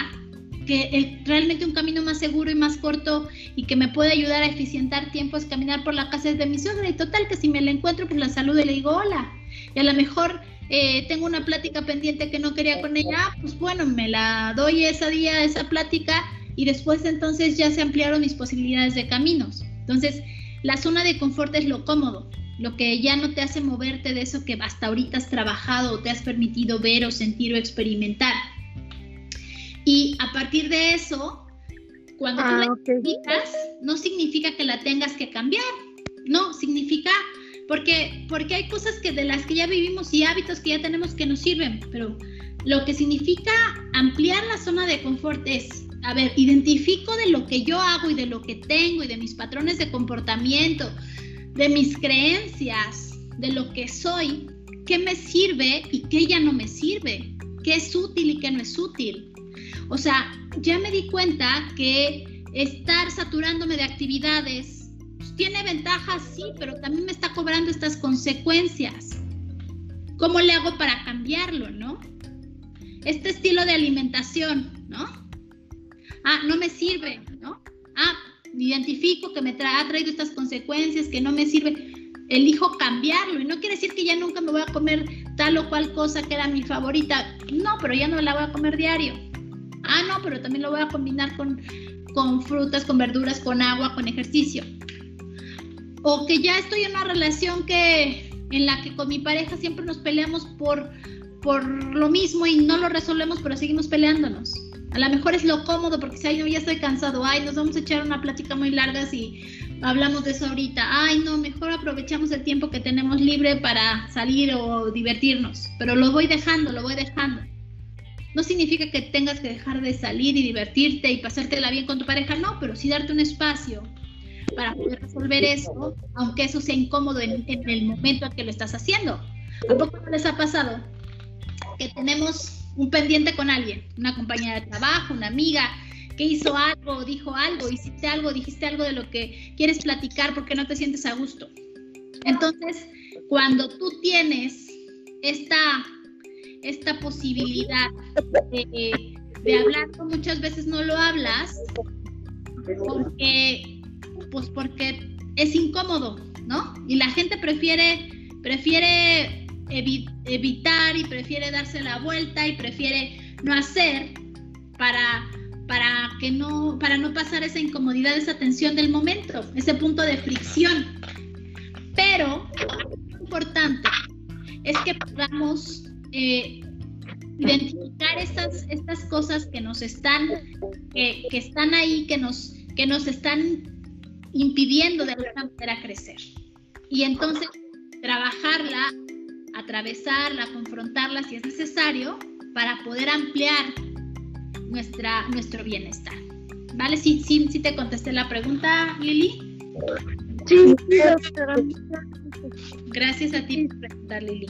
que realmente un camino más seguro y más corto y que me puede ayudar a eficientar tiempo es caminar por la casa de mi suegra y total que si me la encuentro pues la saludo y le digo hola. Y a lo mejor eh, tengo una plática pendiente que no quería con ella, pues bueno, me la doy ese día, esa plática, y después entonces ya se ampliaron mis posibilidades de caminos. Entonces, la zona de confort es lo cómodo, lo que ya no te hace moverte de eso que hasta ahorita has trabajado o te has permitido ver o sentir o experimentar. Y a partir de eso, cuando tú la Ah, ok. identificas, no significa que la tengas que cambiar, no, significa porque, porque hay cosas que de las que ya vivimos y hábitos que ya tenemos que nos sirven, pero lo que significa ampliar la zona de confort es, a ver, identifico de lo que yo hago y de lo que tengo y de mis patrones de comportamiento, de mis creencias, de lo que soy, qué me sirve y qué ya no me sirve, qué es útil y qué no es útil. O sea, ya me di cuenta que estar saturándome de actividades pues, tiene ventajas, sí, pero también me está cobrando estas consecuencias. ¿Cómo le hago para cambiarlo, no? Este estilo de alimentación, ¿no? Ah, no me sirve, ¿no? Ah, identifico que me ha traído estas consecuencias, que no me sirve. Elijo cambiarlo y no quiere decir que ya nunca me voy a comer tal o cual cosa que era mi favorita. No, pero ya no la voy a comer diario. Ah, no, pero también lo voy a combinar con, con frutas, con verduras, con agua, con ejercicio. O que ya estoy en una relación que en la que con mi pareja siempre nos peleamos por, por lo mismo y no lo resolvemos, pero seguimos peleándonos. A lo mejor es lo cómodo porque si ay, no, ya estoy cansado, ay, nos vamos a echar una plática muy larga si hablamos de eso ahorita. Ay, no, mejor aprovechamos el tiempo que tenemos libre para salir o divertirnos. Pero lo voy dejando, lo voy dejando. No significa que tengas que dejar de salir y divertirte y pasártela bien con tu pareja, no, pero sí darte un espacio para poder resolver eso, aunque eso sea incómodo en, en el momento en que lo estás haciendo. ¿A poco no les ha pasado que tenemos un pendiente con alguien, una compañera de trabajo, una amiga, que hizo algo, dijo algo, hiciste algo, dijiste algo de lo que quieres platicar porque no te sientes a gusto? Entonces, cuando tú tienes esta, esta posibilidad de, hablarlo, muchas veces no lo hablas porque, pues porque es incómodo, ¿no? Y la gente prefiere, prefiere evi- evitar y prefiere darse la vuelta y prefiere no hacer para, para que no, para no pasar esa incomodidad, esa tensión del momento, ese punto de fricción. Pero lo importante es que podamos eh, identificar estas, estas cosas que nos están, que, que están ahí, que nos, que nos están impidiendo de alguna manera crecer. Y entonces trabajarla, atravesarla, confrontarla si es necesario para poder ampliar nuestra, nuestro bienestar. ¿Vale? Sí, sí, sí te contesté la pregunta, Lili. Sí. Gracias a ti por preguntar, Lili.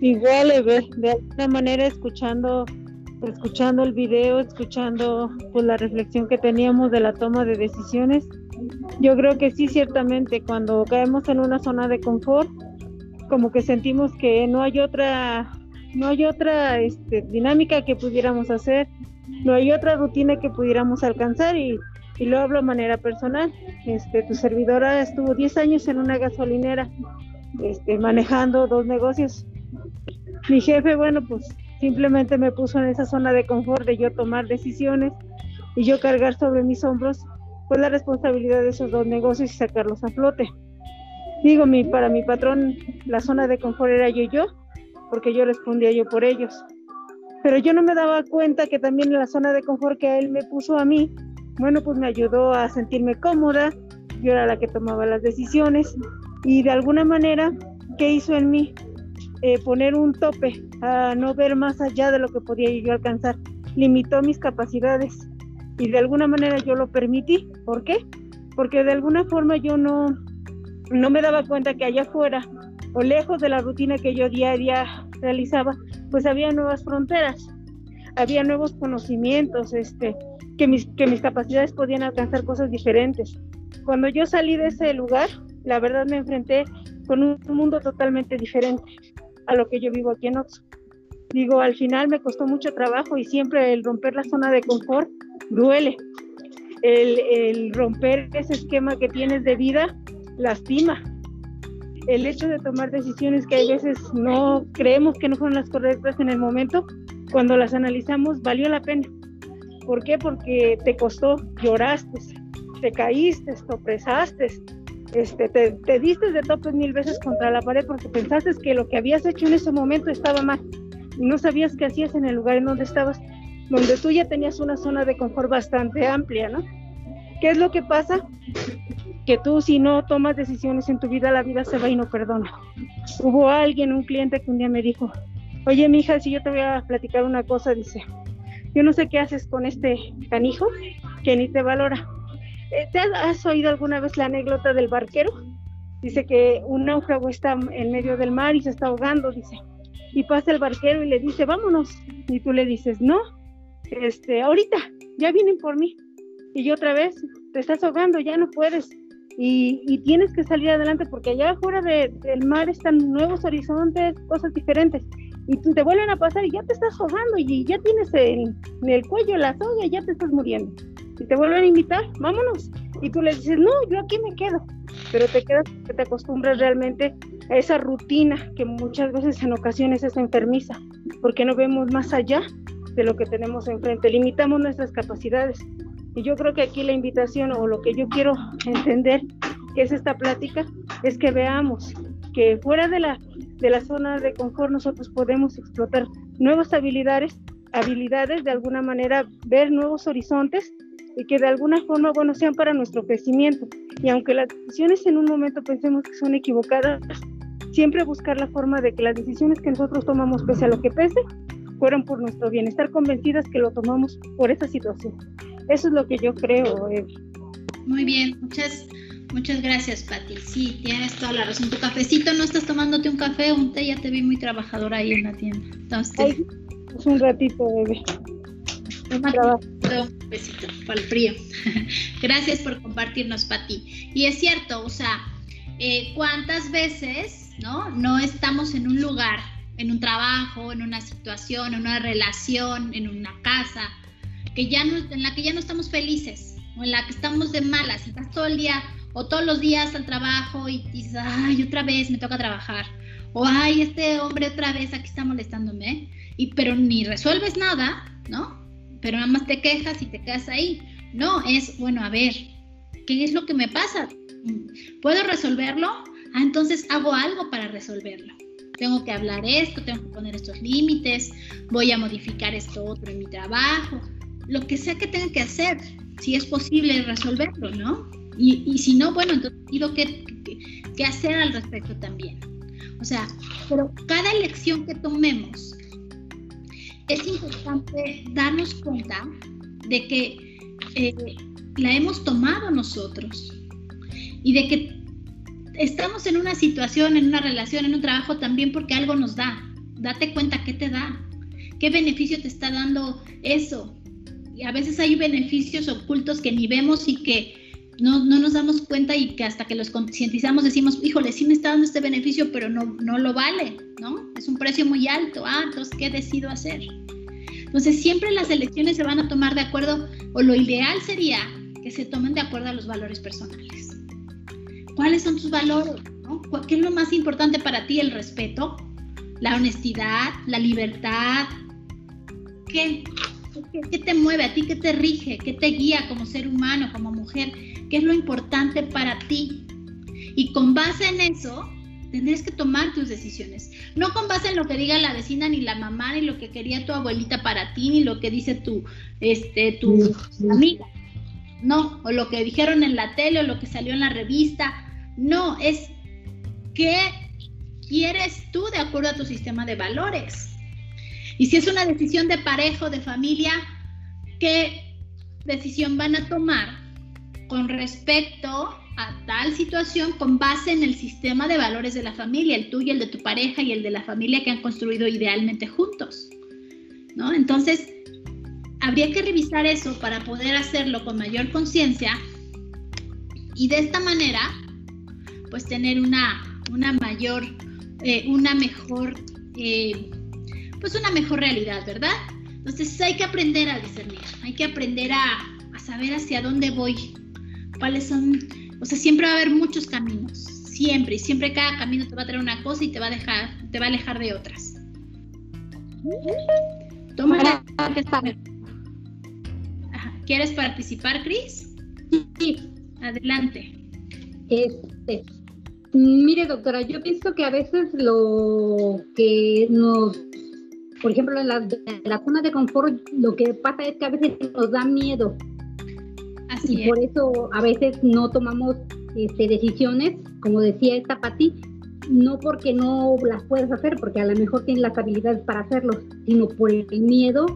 Igual, eh, de, de alguna manera escuchando, escuchando el video, escuchando pues la reflexión que teníamos de la toma de decisiones, yo creo que sí, ciertamente, cuando caemos en una zona de confort, como que sentimos que no hay otra, no hay otra este, dinámica que pudiéramos hacer, no hay otra rutina que pudiéramos alcanzar y, lo hablo de manera personal. Este, tu servidora estuvo 10 años en una gasolinera, este, manejando dos negocios mi jefe, bueno, pues simplemente me puso en esa zona de confort de yo tomar decisiones y yo cargar sobre mis hombros pues la responsabilidad de esos dos negocios y sacarlos a flote. Digo, mi, para mi patrón la zona de confort era yo y yo, porque yo respondía yo por ellos. Pero yo no me daba cuenta que también la zona de confort que él me puso a mí, bueno, pues me ayudó a sentirme cómoda, yo era la que tomaba las decisiones y de alguna manera, ¿qué hizo en mí? eh, poner un tope, a no ver más allá de lo que podía yo alcanzar. Limitó mis capacidades y de alguna manera yo lo permití. ¿Por qué? Porque de alguna forma yo no, no me daba cuenta que allá afuera o lejos de la rutina que yo día a día realizaba, pues había nuevas fronteras, había nuevos conocimientos, este, que mis, que mis capacidades podían alcanzar cosas diferentes. Cuando yo salí de ese lugar, la verdad me enfrenté con un mundo totalmente diferente a lo que yo vivo aquí en Oxford. Digo, al final me costó mucho trabajo y siempre el romper la zona de confort duele. El, el romper ese esquema que tienes de vida lastima. El hecho de tomar decisiones que a veces no creemos que no fueron las correctas en el momento, cuando las analizamos, valió la pena. ¿Por qué? Porque te costó, lloraste, te caíste, te opresaste, este, te, te diste de topes mil veces contra la pared porque pensaste que lo que habías hecho en ese momento estaba mal y no sabías qué hacías en el lugar en donde estabas, donde tú ya tenías una zona de confort bastante amplia, ¿no? ¿Qué es lo que pasa? Que tú si no tomas decisiones en tu vida, la vida se va y no perdona. Hubo alguien, un cliente que un día me dijo, oye, mi hija, si yo te voy a platicar una cosa, dice, yo no sé qué haces con este canijo que ni te valora. Eh, ¿Te has oído alguna vez la anécdota del barquero? Dice que un náufrago está en medio del mar y se está ahogando, dice. Y pasa el barquero y le dice, vámonos. Y tú le dices, no, este, ahorita, ya vienen por mí. Y otra vez, te estás ahogando, ya no puedes. Y, tienes que salir adelante porque allá afuera del mar están nuevos horizontes, cosas diferentes. Y te vuelven a pasar y ya te estás ahogando y ya tienes en, el cuello la soga y ya te estás muriendo. Y te vuelven a invitar, vámonos. Y tú le dices, no, yo aquí me quedo. Pero te quedas porque te acostumbras realmente a esa rutina que muchas veces en ocasiones es enfermiza, porque no vemos más allá de lo que tenemos enfrente, limitamos nuestras capacidades. Y yo creo que aquí la invitación o lo que yo quiero entender que es esta plática es que veamos que fuera de la, de la zona de confort nosotros podemos explotar nuevas habilidades, habilidades de alguna manera ver nuevos horizontes y que de alguna forma, bueno, sean para nuestro crecimiento. Y aunque las decisiones en un momento pensemos que son equivocadas, siempre buscar la forma de que las decisiones que nosotros tomamos, pese a lo que pese, fueron por nuestro bienestar, convencidas que lo tomamos por esa situación. Eso es lo que yo creo, Muy bien, muchas, muchas gracias, Pati. Sí, tienes toda la razón. Tu cafecito, ¿no estás tomándote un café un té? Ya te vi muy trabajadora ahí en la tienda. Entonces, es un ratito, bebé. Un besito para el frío. gracias por compartirnos, Pati. Y es cierto, o sea, eh, ¿cuántas veces, no? No estamos en un lugar, en un trabajo, en una situación, en una relación, en una casa, que ya en la que ya no estamos felices o en la que estamos de malas, estás todo el día o todos los días al trabajo y dices, ay, otra vez me toca trabajar, o ay, este hombre otra vez aquí está molestándome, y pero ni resuelves nada, ¿no? Pero nada más te quejas y te quedas ahí. No, es, bueno, a ver, ¿qué es lo que me pasa? ¿Puedo resolverlo? Ah, entonces hago algo para resolverlo. Tengo que hablar esto, tengo que poner estos límites, voy a modificar esto otro en mi trabajo, lo que sea que tenga que hacer, si es posible resolverlo, ¿no? Y, si no, bueno, entonces qué, qué, hacer al respecto también. O sea, pero cada elección que tomemos, es importante darnos cuenta de que eh, la hemos tomado nosotros y de que estamos en una situación, en una relación, en un trabajo también porque algo nos da. Date cuenta qué te da, qué beneficio te está dando eso, y a veces hay beneficios ocultos que ni vemos y que no, no, nos damos cuenta y que hasta que los concientizamos decimos, híjole, sí me está dando este beneficio, pero no, no lo vale, ¿no? Es un precio muy alto. Ah, entonces, ¿qué decido hacer? Entonces, siempre las elecciones se van a tomar de acuerdo, o lo ideal sería que se tomen de acuerdo a los valores personales. ¿Cuáles son tus valores? ¿Qué es lo más importante para ti? El respeto, la honestidad, la libertad. ¿Qué? ¿Qué, te mueve a ti? ¿Qué te rige? ¿Qué te guía como ser humano, como mujer? ¿Qué es lo importante para ti? Y con base en eso, tendrás que tomar tus decisiones. No con base en lo que diga la vecina, ni la mamá, ni lo que quería tu abuelita para ti, ni lo que dice tu, este, tu amiga. No, o lo que dijeron en la tele, o lo que salió en la revista. No, es qué quieres tú de acuerdo a tu sistema de valores. Y si es una decisión de pareja o de familia, ¿qué decisión van a tomar con respecto a tal situación con base en el sistema de valores de la familia, el tuyo, el de tu pareja y el de la familia que han construido idealmente juntos? ¿No? Entonces, habría que revisar eso para poder hacerlo con mayor conciencia y de esta manera, pues tener una, una mayor, eh, una mejor eh, pues una mejor realidad, ¿verdad? Entonces hay que aprender a discernir, hay que aprender a, saber hacia dónde voy, cuáles son, o sea, siempre va a haber muchos caminos, siempre, y siempre cada camino te va a traer una cosa y te va a dejar, te va a alejar de otras. Toma la... ¿Quieres participar, Cris? Sí. Adelante. Es, Este, mire, doctora, yo pienso que a veces lo que nos, por ejemplo, en la, la zona de confort, lo que pasa es que a veces nos da miedo. Así y por eso a veces no tomamos este, decisiones, como decía esta Pati, no porque no las puedes hacer, porque a lo mejor tienes las habilidades para hacerlo, sino por el miedo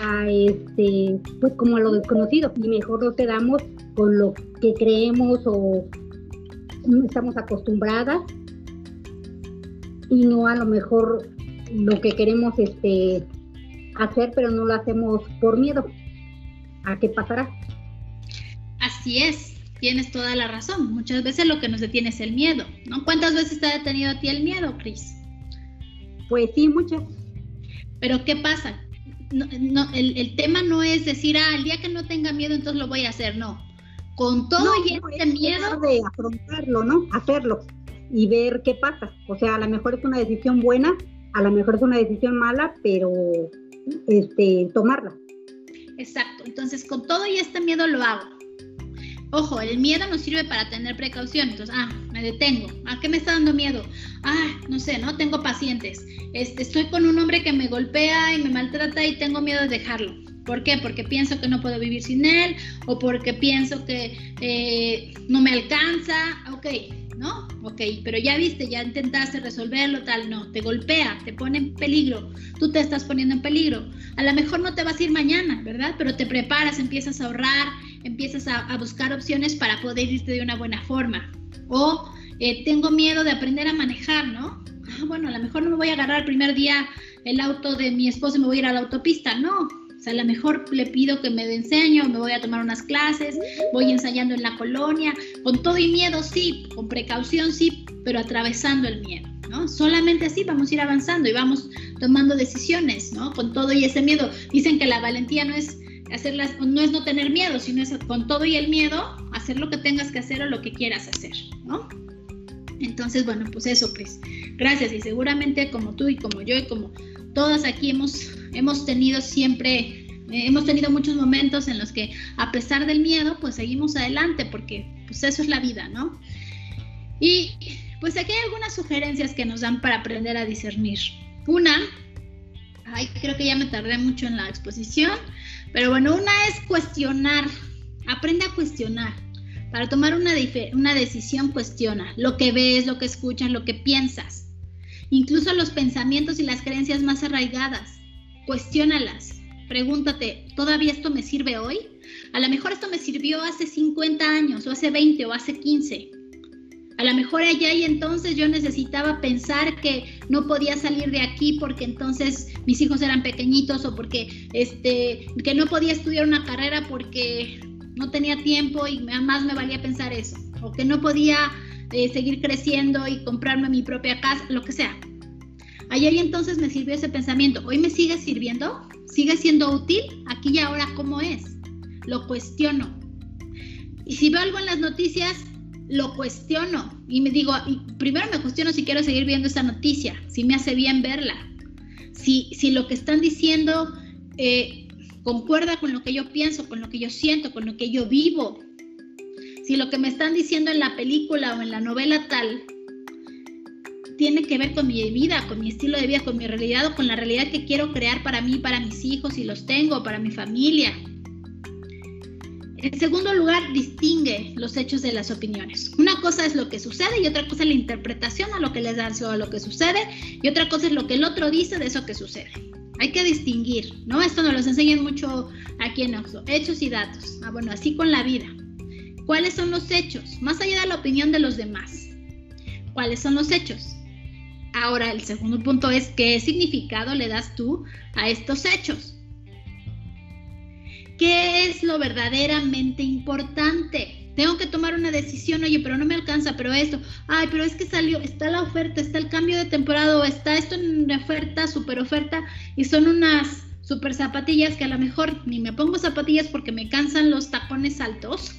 a este, pues como a lo desconocido, y mejor nos quedamos con lo que creemos o estamos acostumbradas. Y no a lo mejor lo que queremos este hacer pero no lo hacemos por miedo a qué pasará. Así es tienes toda la razón. Muchas veces lo que nos detiene es el miedo no cuántas veces te ha detenido a ti el miedo Cris pues sí muchas. Pero qué pasa no, el, el, tema no es decir ah el día que no tenga miedo entonces lo voy a hacer no. Con todo y este miedo de afrontarlo, ¿no? Hacerlo y ver qué pasa. O sea, a lo mejor es una decisión buena, a lo mejor es una decisión mala, pero este tomarla. Exacto. Entonces, con todo y este miedo lo hago. Ojo, el miedo nos sirve para tener precaución. Entonces, ah, me detengo. ¿A qué me está dando miedo? Ah, no sé, no tengo pacientes. Este, estoy con un hombre que me golpea y me maltrata y tengo miedo de dejarlo. ¿Por qué? Porque pienso que no puedo vivir sin él o porque pienso que eh, no me alcanza. Ok, ¿no? Ok, pero ya viste, ya intentaste resolverlo, tal, no, te golpea, te pone en peligro, tú te estás poniendo en peligro. A lo mejor no te vas a ir mañana, ¿verdad? Pero te preparas, empiezas a ahorrar, empiezas a, buscar opciones para poder irte de una buena forma. O eh, tengo miedo de aprender a manejar, ¿no? Ah, bueno, a lo mejor no me voy a agarrar el primer día el auto de mi esposo y me voy a ir a la autopista, no, o sea, a lo mejor le pido que me enseño, me voy a tomar unas clases, voy ensayando en la colonia, con todo y miedo sí, con precaución sí, pero atravesando el miedo, ¿no? Solamente así vamos a ir avanzando y vamos tomando decisiones, ¿no? Con todo y ese miedo. Dicen que la valentía no es hacerlas, no es no tener miedo, sino es con todo y el miedo hacer lo que tengas que hacer o lo que quieras hacer, ¿no? Entonces, bueno, pues eso, Cris. Gracias y seguramente como tú y como yo y como todas aquí hemos hemos tenido siempre, eh, hemos tenido muchos momentos en los que a pesar del miedo, pues seguimos adelante porque pues eso es la vida, ¿no? Y pues aquí hay algunas sugerencias que nos dan para aprender a discernir. Una, ay, creo que ya me tardé mucho en la exposición, pero bueno, una es cuestionar, aprende a cuestionar. Para tomar una, una decisión, cuestiona lo que ves, lo que escuchas, lo que piensas, incluso los pensamientos y las creencias más arraigadas cuestiónalas. Pregúntate, ¿todavía esto me sirve hoy? A lo mejor esto me sirvió hace 50 años, o hace 20, o hace 15. A lo mejor allá y entonces yo necesitaba pensar que no podía salir de aquí porque entonces mis hijos eran pequeñitos o porque este que no podía estudiar una carrera porque no tenía tiempo y más me valía pensar eso o que no podía eh, seguir creciendo y comprarme mi propia casa, lo que sea. Ayer y entonces me sirvió ese pensamiento. ¿Hoy me sigue sirviendo? ¿Sigue siendo útil? Aquí y ahora, ¿cómo es? Lo cuestiono. Y si veo algo en las noticias, lo cuestiono. Y me digo, primero me cuestiono si quiero seguir viendo esa noticia, si me hace bien verla. Si, si lo que están diciendo eh, concuerda con lo que yo pienso, con lo que yo siento, con lo que yo vivo. Si lo que me están diciendo en la película o en la novela tal tiene que ver con mi vida, con mi estilo de vida, con mi realidad o con la realidad que quiero crear para mí, para mis hijos, si los tengo, para mi familia. En segundo lugar, distingue los hechos de las opiniones. Una cosa es lo que sucede y otra cosa es la interpretación a lo que les dan a lo que sucede y otra cosa es lo que el otro dice de eso que sucede. Hay que distinguir, ¿no? Esto nos lo enseñan mucho aquí en Oxo. Hechos y datos. Ah, bueno, así con la vida. ¿Cuáles son los hechos? Más allá de la opinión de los demás. ¿Cuáles son los hechos? Ahora, el segundo punto es qué significado le das tú a estos hechos. ¿Qué es lo verdaderamente importante? Tengo que tomar una decisión, oye, pero no me alcanza, pero esto, ay, pero es que salió, está la oferta, está el cambio de temporada, está esto en oferta, super oferta, y son unas super zapatillas que a lo mejor ni me pongo zapatillas porque me cansan los tapones altos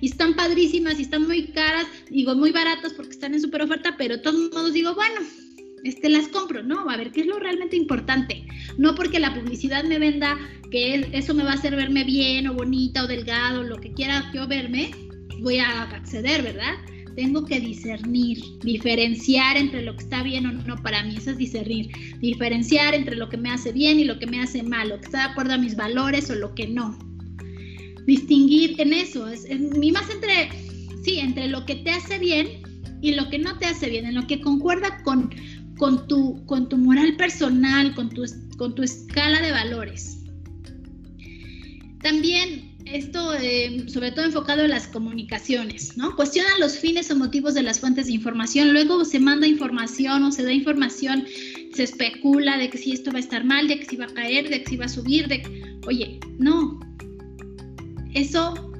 y están padrísimas y están muy caras, digo muy baratas porque están en super oferta, pero de todos modos digo, bueno, este, las compro, ¿no? A ver, ¿qué es lo realmente importante? No porque la publicidad me venda que eso me va a hacer verme bien o bonita o delgado, lo que quiera yo verme, voy a acceder, ¿verdad? tengo que discernir, diferenciar entre lo que está bien o no para mí, eso es discernir, diferenciar entre lo que me hace bien y lo que me hace mal, lo que está de acuerdo a mis valores o lo que no. Distinguir en eso, es, mi más entre, sí, entre lo que te hace bien y lo que no te hace bien, en lo que concuerda con, con, tu, con tu moral personal, con tu, con tu escala de valores. También esto, eh, sobre todo enfocado en las comunicaciones, ¿no? Cuestionan los fines o motivos de las fuentes de información, luego se manda información o se da información, se especula de que si esto va a estar mal, de que si va a caer, de que si va a subir, de que, oye, no, eso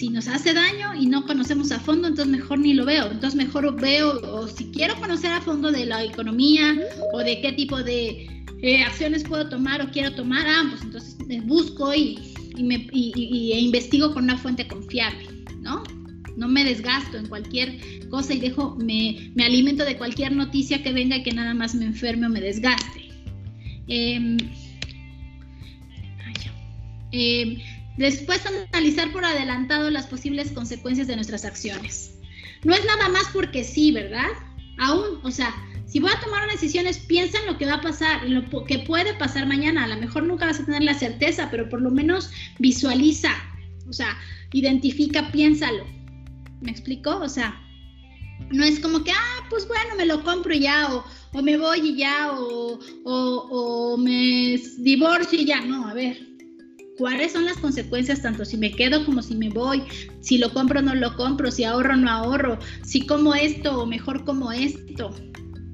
si nos hace daño y no conocemos a fondo, entonces mejor ni lo veo. Entonces mejor veo, o si quiero conocer a fondo de la economía o de qué tipo de eh, acciones puedo tomar o quiero tomar, ah, pues entonces busco y y, me, y, e investigo con una fuente confiable, ¿no? No me desgasto en cualquier cosa y dejo, me, me alimento de cualquier noticia que venga y que nada más me enferme o me desgaste. Eh, después analizar por adelantado las posibles consecuencias de nuestras acciones. No es nada más porque sí, ¿verdad? Aún, o sea, si voy a tomar unas decisiones, piensa en lo que va a pasar, en lo que puede pasar mañana. A lo mejor nunca vas a tener la certeza, pero por lo menos visualiza, o sea, identifica, piénsalo. ¿Me explico? O sea, no es como que, ah, pues bueno, me lo compro ya, o, o me voy y ya, o, o, o me divorcio y ya. No, a ver, cuáles son las consecuencias tanto si me quedo como si me voy, si lo compro o no lo compro, si ahorro o no ahorro, si como esto o mejor como esto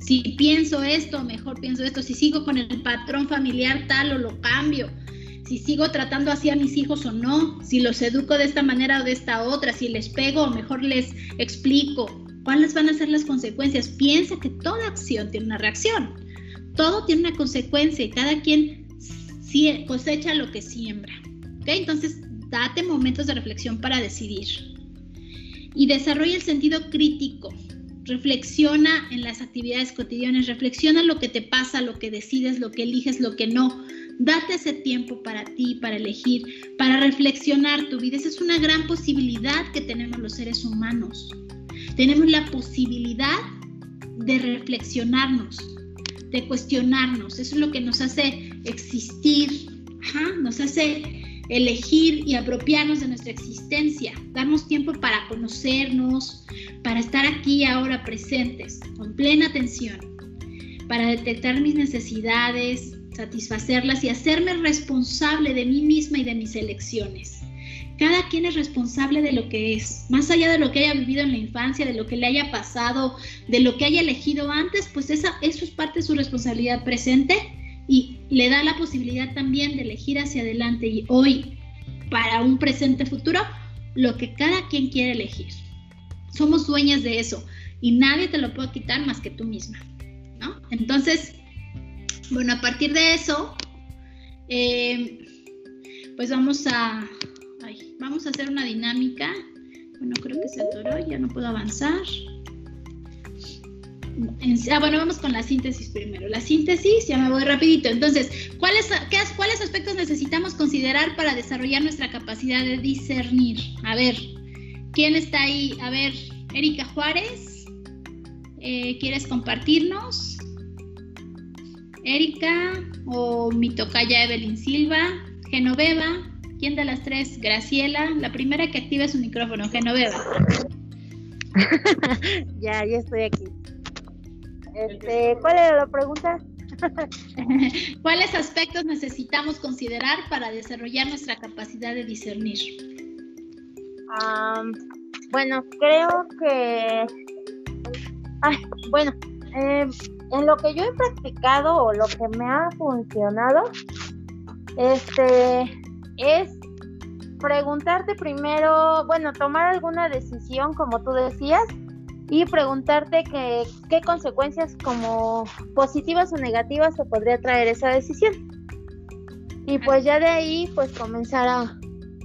si pienso esto, mejor pienso esto, si sigo con el patrón familiar tal o lo cambio, si sigo tratando así a mis hijos o no, si los educo de esta manera o de esta otra, si les pego o mejor les explico, cuáles van a ser las consecuencias. Piensa que toda acción tiene una reacción, todo tiene una consecuencia y cada quien cosecha lo que siembra. Entonces, date momentos de reflexión para decidir y desarrolla el sentido crítico reflexiona en las actividades cotidianas, reflexiona lo que te pasa, lo que decides, lo que eliges, lo que no. Date ese tiempo para ti, para elegir, para reflexionar tu vida. Esa es una gran posibilidad que tenemos los seres humanos. Tenemos la posibilidad de reflexionarnos, de cuestionarnos. Eso es lo que nos hace existir, nos hace elegir y apropiarnos de nuestra existencia, darnos tiempo para conocernos, para estar aquí ahora presentes, con plena atención, para detectar mis necesidades, satisfacerlas y hacerme responsable de mí misma y de mis elecciones. Cada quien es responsable de lo que es, más allá de lo que haya vivido en la infancia, de lo que le haya pasado, de lo que haya elegido antes, pues esa, eso es parte de su responsabilidad presente y le da la posibilidad también de elegir hacia adelante y hoy para un presente futuro lo que cada quien quiere elegir. Somos dueñas de eso y nadie te lo puede quitar más que tú misma, ¿no? Entonces, bueno, a partir de eso, eh, pues vamos a, vamos a hacer una dinámica. Bueno, creo que se atoró, ya no puedo avanzar ah, bueno, vamos con la síntesis primero. La síntesis, ya me voy rapidito. Entonces, ¿cuáles, qué, ¿cuáles aspectos necesitamos considerar para desarrollar nuestra capacidad de discernir? A ver, ¿quién está ahí? A ver, Erika Juárez, eh, ¿quieres compartirnos? Erika o mi tocaya Evelyn Silva, Genoveva, ¿quién de las tres? Graciela, la primera que activa su micrófono, Genoveva. ya, ya estoy aquí. Este, ¿Cuál era la pregunta? ¿Cuáles aspectos necesitamos considerar para desarrollar nuestra capacidad de discernir? bueno, creo que, bueno, em, en lo que yo he practicado o lo que me ha funcionado, este, es preguntarte primero, bueno, tomar alguna decisión, como tú decías, y preguntarte qué consecuencias como positivas o negativas se podría traer esa decisión. Y pues ya de ahí pues comenzar a,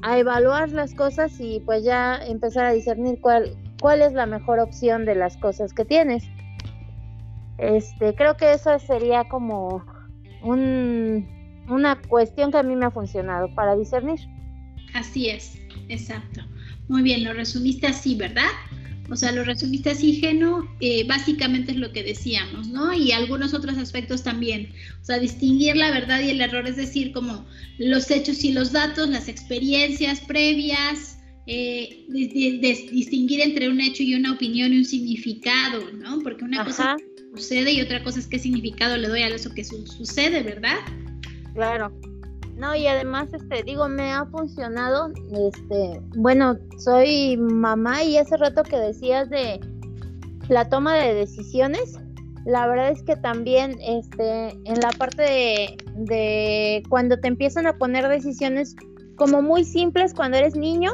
a, evaluar las cosas y pues ya empezar a discernir cuál, cuál es la mejor opción de las cosas que tienes. Este, creo que eso sería como un, una cuestión que a mí me ha funcionado para discernir. Así es, exacto. Muy bien, lo resumiste así, ¿verdad? O sea, lo resumiste así, Geno, eh, básicamente es lo que decíamos, ¿no? Y algunos otros aspectos también. O sea, distinguir la verdad y el error, es decir, como los hechos y los datos, las experiencias previas, eh, distinguir entre un hecho y una opinión y un significado, ¿no? Porque una cosa sucede y otra cosa es qué significado le doy a eso que sucede, ¿verdad? Claro. No, y además, este, digo, me ha funcionado, este, bueno, soy mamá y hace rato que decías de la toma de decisiones, la verdad es que también, este, en la parte de, de cuando te empiezan a poner decisiones como muy simples cuando eres niño,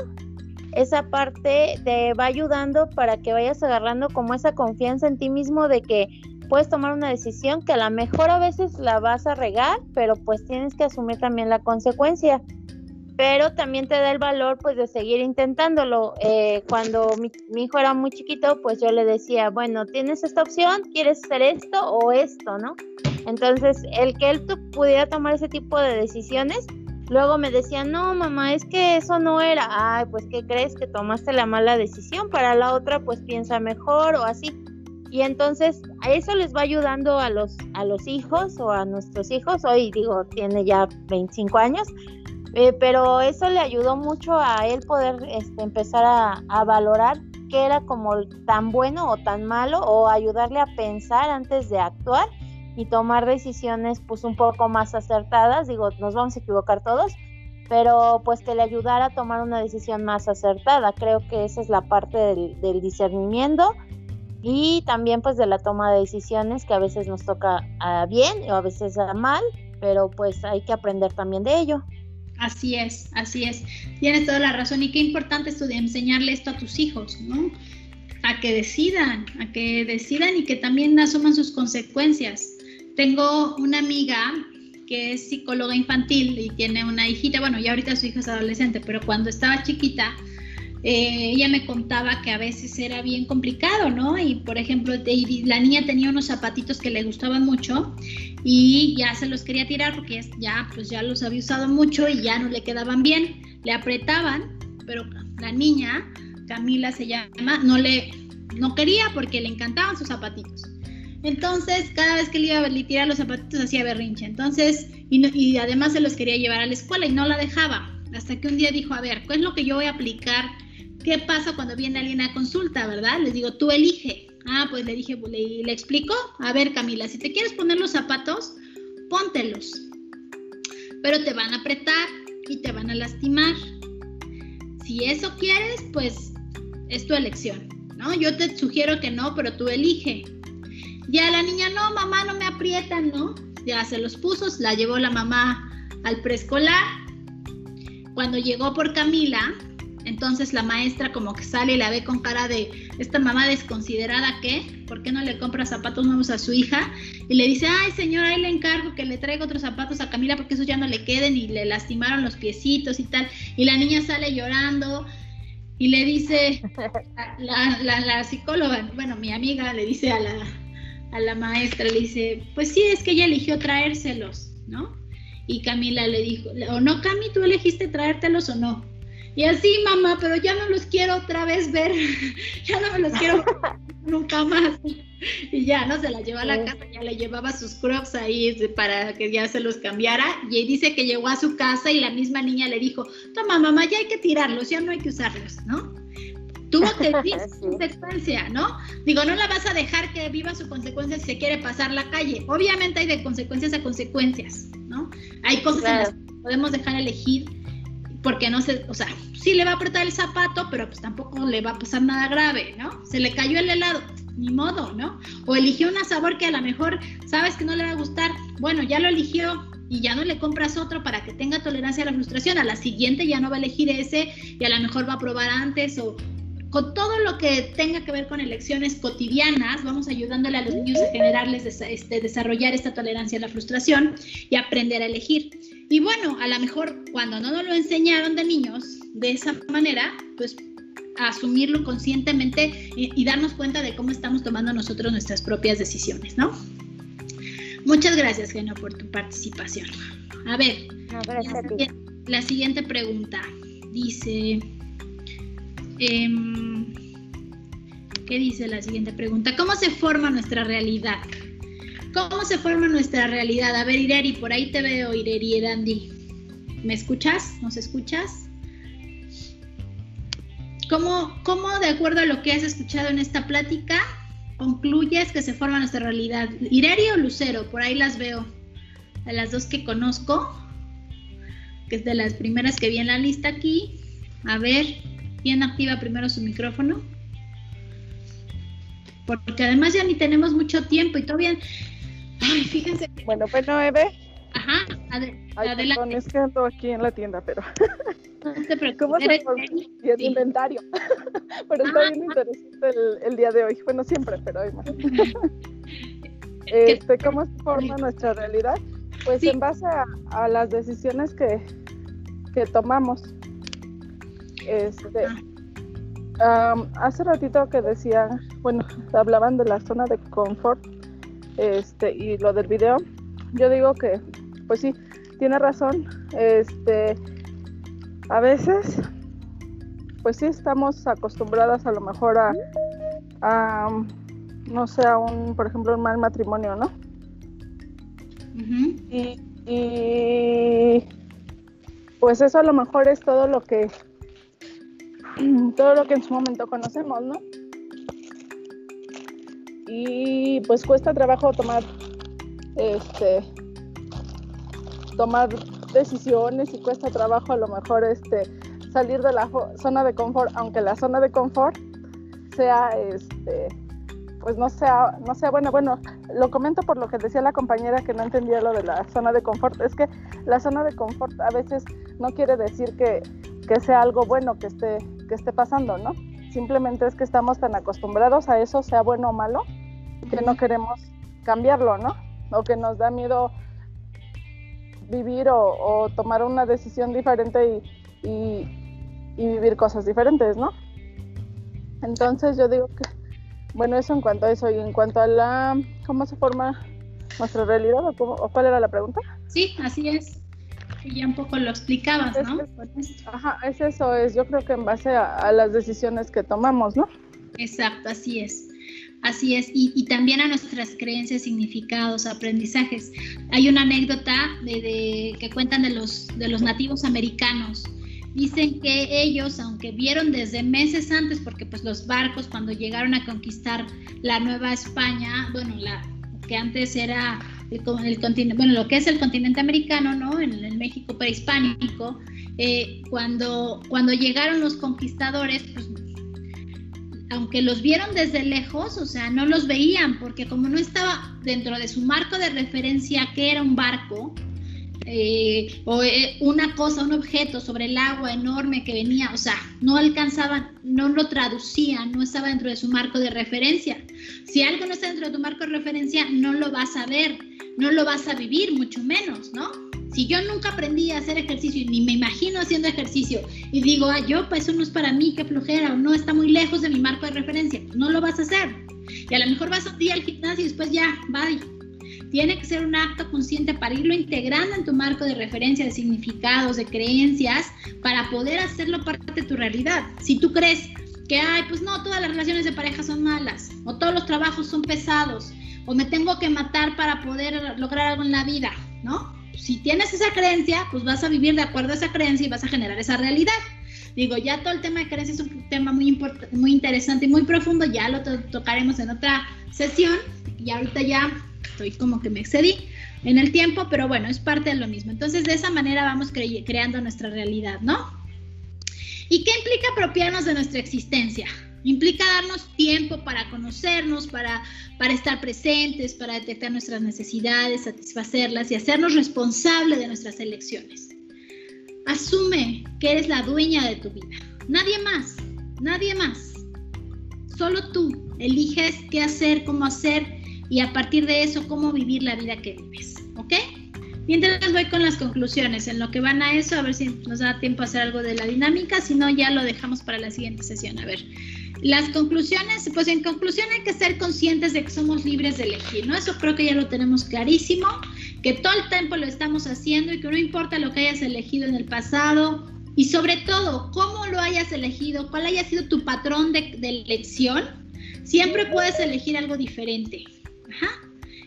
esa parte te va ayudando para que vayas agarrando como esa confianza en ti mismo de que puedes tomar una decisión que a lo mejor a veces la vas a regar, pero pues tienes que asumir también la consecuencia. Pero también te da el valor pues de seguir intentándolo. Eh, cuando mi, hijo era muy chiquito, pues yo le decía, bueno, tienes esta opción, quieres hacer esto o esto, ¿no? Entonces, el que él pudiera tomar ese tipo de decisiones, luego me decía, no, mamá, es que eso no era. Ay, pues, ¿qué crees? Que tomaste la mala decisión. Para la otra, pues piensa mejor o así. Y entonces a eso les va ayudando a los, a los hijos o a nuestros hijos. Hoy digo, tiene ya 25 años, eh, pero eso le ayudó mucho a él poder este, empezar a, valorar qué era como tan bueno o tan malo o ayudarle a pensar antes de actuar y tomar decisiones pues un poco más acertadas. Digo, nos vamos a equivocar todos, pero pues que le ayudara a tomar una decisión más acertada. Creo que esa es la parte del discernimiento y también pues de la toma de decisiones que a veces nos toca bien o a veces a mal, pero pues hay que aprender también de ello. Así es, así es. Tienes toda la razón y qué importante es enseñarle esto a tus hijos, ¿no? A que decidan, a que decidan y que también asuman sus consecuencias. Tengo una amiga que es psicóloga infantil y tiene una hijita, bueno, ya ahorita su hija es adolescente, pero cuando estaba chiquita, eh, ella me contaba que a veces era bien complicado, ¿no? Y por ejemplo, la niña tenía unos zapatitos que le gustaban mucho y ya se los quería tirar porque ya, pues ya los había usado mucho y ya no le quedaban bien. Le apretaban, pero la niña, Camila se llama, no le, no quería porque le encantaban sus zapatitos. Entonces, cada vez que le iba a tirar los zapatitos hacía berrinche. Entonces, y, y además se los quería llevar a la escuela y no la dejaba. Hasta que un día dijo, a ver, ¿qué es lo que yo voy a aplicar ¿qué pasa cuando viene alguien a consulta, verdad? Les digo, tú elige. Ah, pues le dije, le, le explico. A ver, Camila, si te quieres poner los zapatos, póntelos. Pero te van a apretar y te van a lastimar. Si eso quieres, pues es tu elección, ¿no? Yo te sugiero que no, pero tú elige. Ya la niña, no, mamá, no me aprietan, ¿no? Ya se los puso, la llevó la mamá al preescolar. Cuando llegó por Camila, entonces la maestra como que sale y la ve con cara de esta mamá desconsiderada que, ¿por qué no le compra zapatos nuevos a su hija? Y le dice, ay señora, ahí le encargo que le traiga otros zapatos a Camila porque esos ya no le queden y le lastimaron los piecitos y tal. Y la niña sale llorando y le dice, la, la, psicóloga, bueno, mi amiga le dice a la, a la maestra, le dice, pues sí, es que ella eligió traérselos, ¿no? Y Camila le dijo, o no, Cami, ¿tú elegiste traértelos o no? Y así, mamá, pero ya no los quiero otra vez ver, ya no me los quiero nunca más. Y ya, ¿no? Se la llevó a la casa, ya le llevaba sus crocs ahí para que ya se los cambiara. Y dice que llegó a su casa y la misma niña le dijo, toma mamá, ya hay que tirarlos, ya no hay que usarlos, ¿no? Tuvo que vivir su consecuencia, ¿no? Digo, no la vas a dejar que viva su consecuencia si se quiere pasar la calle. Obviamente hay de consecuencias a consecuencias, ¿no? Hay cosas en las que podemos dejar elegir porque no sé, o sea, sí le va a apretar el zapato, pero pues tampoco le va a pasar nada grave, ¿no? Se le cayó el helado, ni modo, ¿no? O eligió un sabor que a lo mejor sabes que no le va a gustar, bueno, ya lo eligió y ya no le compras otro para que tenga tolerancia a la frustración, a la siguiente ya no va a elegir ese y a lo mejor va a probar antes o con todo lo que tenga que ver con elecciones cotidianas, vamos ayudándole a los niños a generarles, este, desarrollar esta tolerancia a la frustración y aprender a elegir. Y bueno, a lo mejor cuando no nos lo enseñaron de niños de esa manera, pues asumirlo conscientemente y, darnos cuenta de cómo estamos tomando nosotros nuestras propias decisiones, ¿no? Muchas gracias, Geno, por tu participación. A ver, la, siguiente pregunta dice, em, ¿Qué dice la siguiente pregunta? ¿Cómo se forma nuestra realidad? ¿Cómo se forma nuestra realidad? A ver, Ireri, por ahí te veo, Ireri Erandi. ¿Me escuchas? ¿Nos escuchas? ¿Cómo, ¿Cómo, de acuerdo a lo que has escuchado en esta plática, concluyes que se forma nuestra realidad? ¿Ireri o Lucero? Por ahí las veo. De las dos que conozco, que es de las primeras que vi en la lista aquí. A ver, ¿quién activa primero su micrófono? Porque además ya ni tenemos mucho tiempo y todavía Ay, fíjense. Bueno, bueno, Eve. Ajá, adelante. Perdón, es que ando aquí en la tienda, pero. No te preocupes. ¿Cómo se Y el inventario. pero está ah. bien interesante el, el, día de hoy. Bueno, siempre, pero hoy más. este, ¿Cómo se forma nuestra realidad? Pues en base a, a, las decisiones que, que tomamos. Este. Um, hace ratito que decían, bueno, hablaban de la zona de confort este, y lo del video, yo digo que, pues sí, tiene razón. Este, a veces, pues sí estamos acostumbradas a lo mejor a, no sé, a un, por ejemplo, un mal matrimonio, ¿no? y, y, pues eso a lo mejor es todo lo que, todo lo que en su momento conocemos, ¿no? Y pues cuesta trabajo tomar este tomar decisiones y cuesta trabajo a lo mejor este salir de la zona de confort aunque la zona de confort sea este pues no sea no sea bueno bueno lo comento por lo que decía la compañera que no entendía lo de la zona de confort. Es que la zona de confort a veces no quiere decir que, que sea algo bueno que esté que esté pasando no simplemente es que estamos tan acostumbrados a eso sea bueno o malo que no queremos cambiarlo, ¿no? O que nos da miedo vivir o, tomar una decisión diferente y, vivir cosas diferentes, ¿no? Entonces yo digo que, bueno, eso en cuanto a eso y en cuanto a la, ¿cómo se forma nuestra realidad o, cuál era la pregunta? Sí, así es. Ya un poco lo explicabas, ¿no? ajá, es eso, es yo creo que en base a las decisiones que tomamos, ¿no? Exacto, así es. Así es, y, también a nuestras creencias, significados, aprendizajes. Hay una anécdota de, que cuentan de los, de los nativos americanos. Dicen que ellos, aunque vieron desde meses antes, porque pues los barcos cuando llegaron a conquistar la Nueva España, bueno, la que antes era el, continente, bueno, lo que es el continente americano, ¿no? En el México prehispánico, eh, cuando, cuando llegaron los conquistadores, pues aunque los vieron desde lejos, o sea, no los veían, porque como no estaba dentro de su marco de referencia que era un barco, eh, o eh, una cosa, un objeto sobre el agua enorme que venía, o sea, no alcanzaban, no lo traducían, no estaba dentro de su marco de referencia. Si algo no está dentro de tu marco de referencia, no lo vas a ver, no lo vas a vivir, mucho menos, ¿no? Si yo nunca aprendí a hacer ejercicio y ni me imagino haciendo ejercicio y digo, ah, yo, pues eso no es para mí, qué flojera, o no está muy lejos de mi marco de referencia, pues no lo vas a hacer. Y a lo mejor vas un día al gimnasio y después ya, bye. Tiene que ser un acto consciente para irlo integrando en tu marco de referencia, de significados, de creencias, para poder hacerlo parte de tu realidad. Si tú crees que, ay, pues no, todas las relaciones de pareja son malas, o todos los trabajos son pesados, o me tengo que matar para poder lograr algo en la vida, ¿no? Si tienes esa creencia, pues vas a vivir de acuerdo a esa creencia y vas a generar esa realidad. Digo, ya todo el tema de creencias es un tema muy, muy interesante y muy profundo, ya lo tocaremos en otra sesión y ahorita ya estoy como que me excedí en el tiempo, pero bueno, es parte de lo mismo. Entonces, de esa manera vamos creando nuestra realidad, ¿no? ¿Y qué implica apropiarnos de nuestra existencia? Implica darnos tiempo para conocernos, para, para estar presentes, para detectar nuestras necesidades, satisfacerlas y hacernos responsables de nuestras elecciones. Asume que eres la dueña de tu vida. Nadie más, nadie más. Solo tú eliges qué hacer, cómo hacer y a partir de eso cómo vivir la vida que vives. ¿Ok? Mientras voy con las conclusiones, en lo que van a eso, a ver si nos da tiempo a hacer algo de la dinámica, si no ya lo dejamos para la siguiente sesión. A ver, las conclusiones, pues en conclusión hay que ser conscientes de que somos libres de elegir, ¿no? Eso creo que ya lo tenemos clarísimo, que todo el tiempo lo estamos haciendo y que no importa lo que hayas elegido en el pasado y sobre todo cómo lo hayas elegido, cuál haya sido tu patrón de, elección, Siempre puedes elegir algo diferente.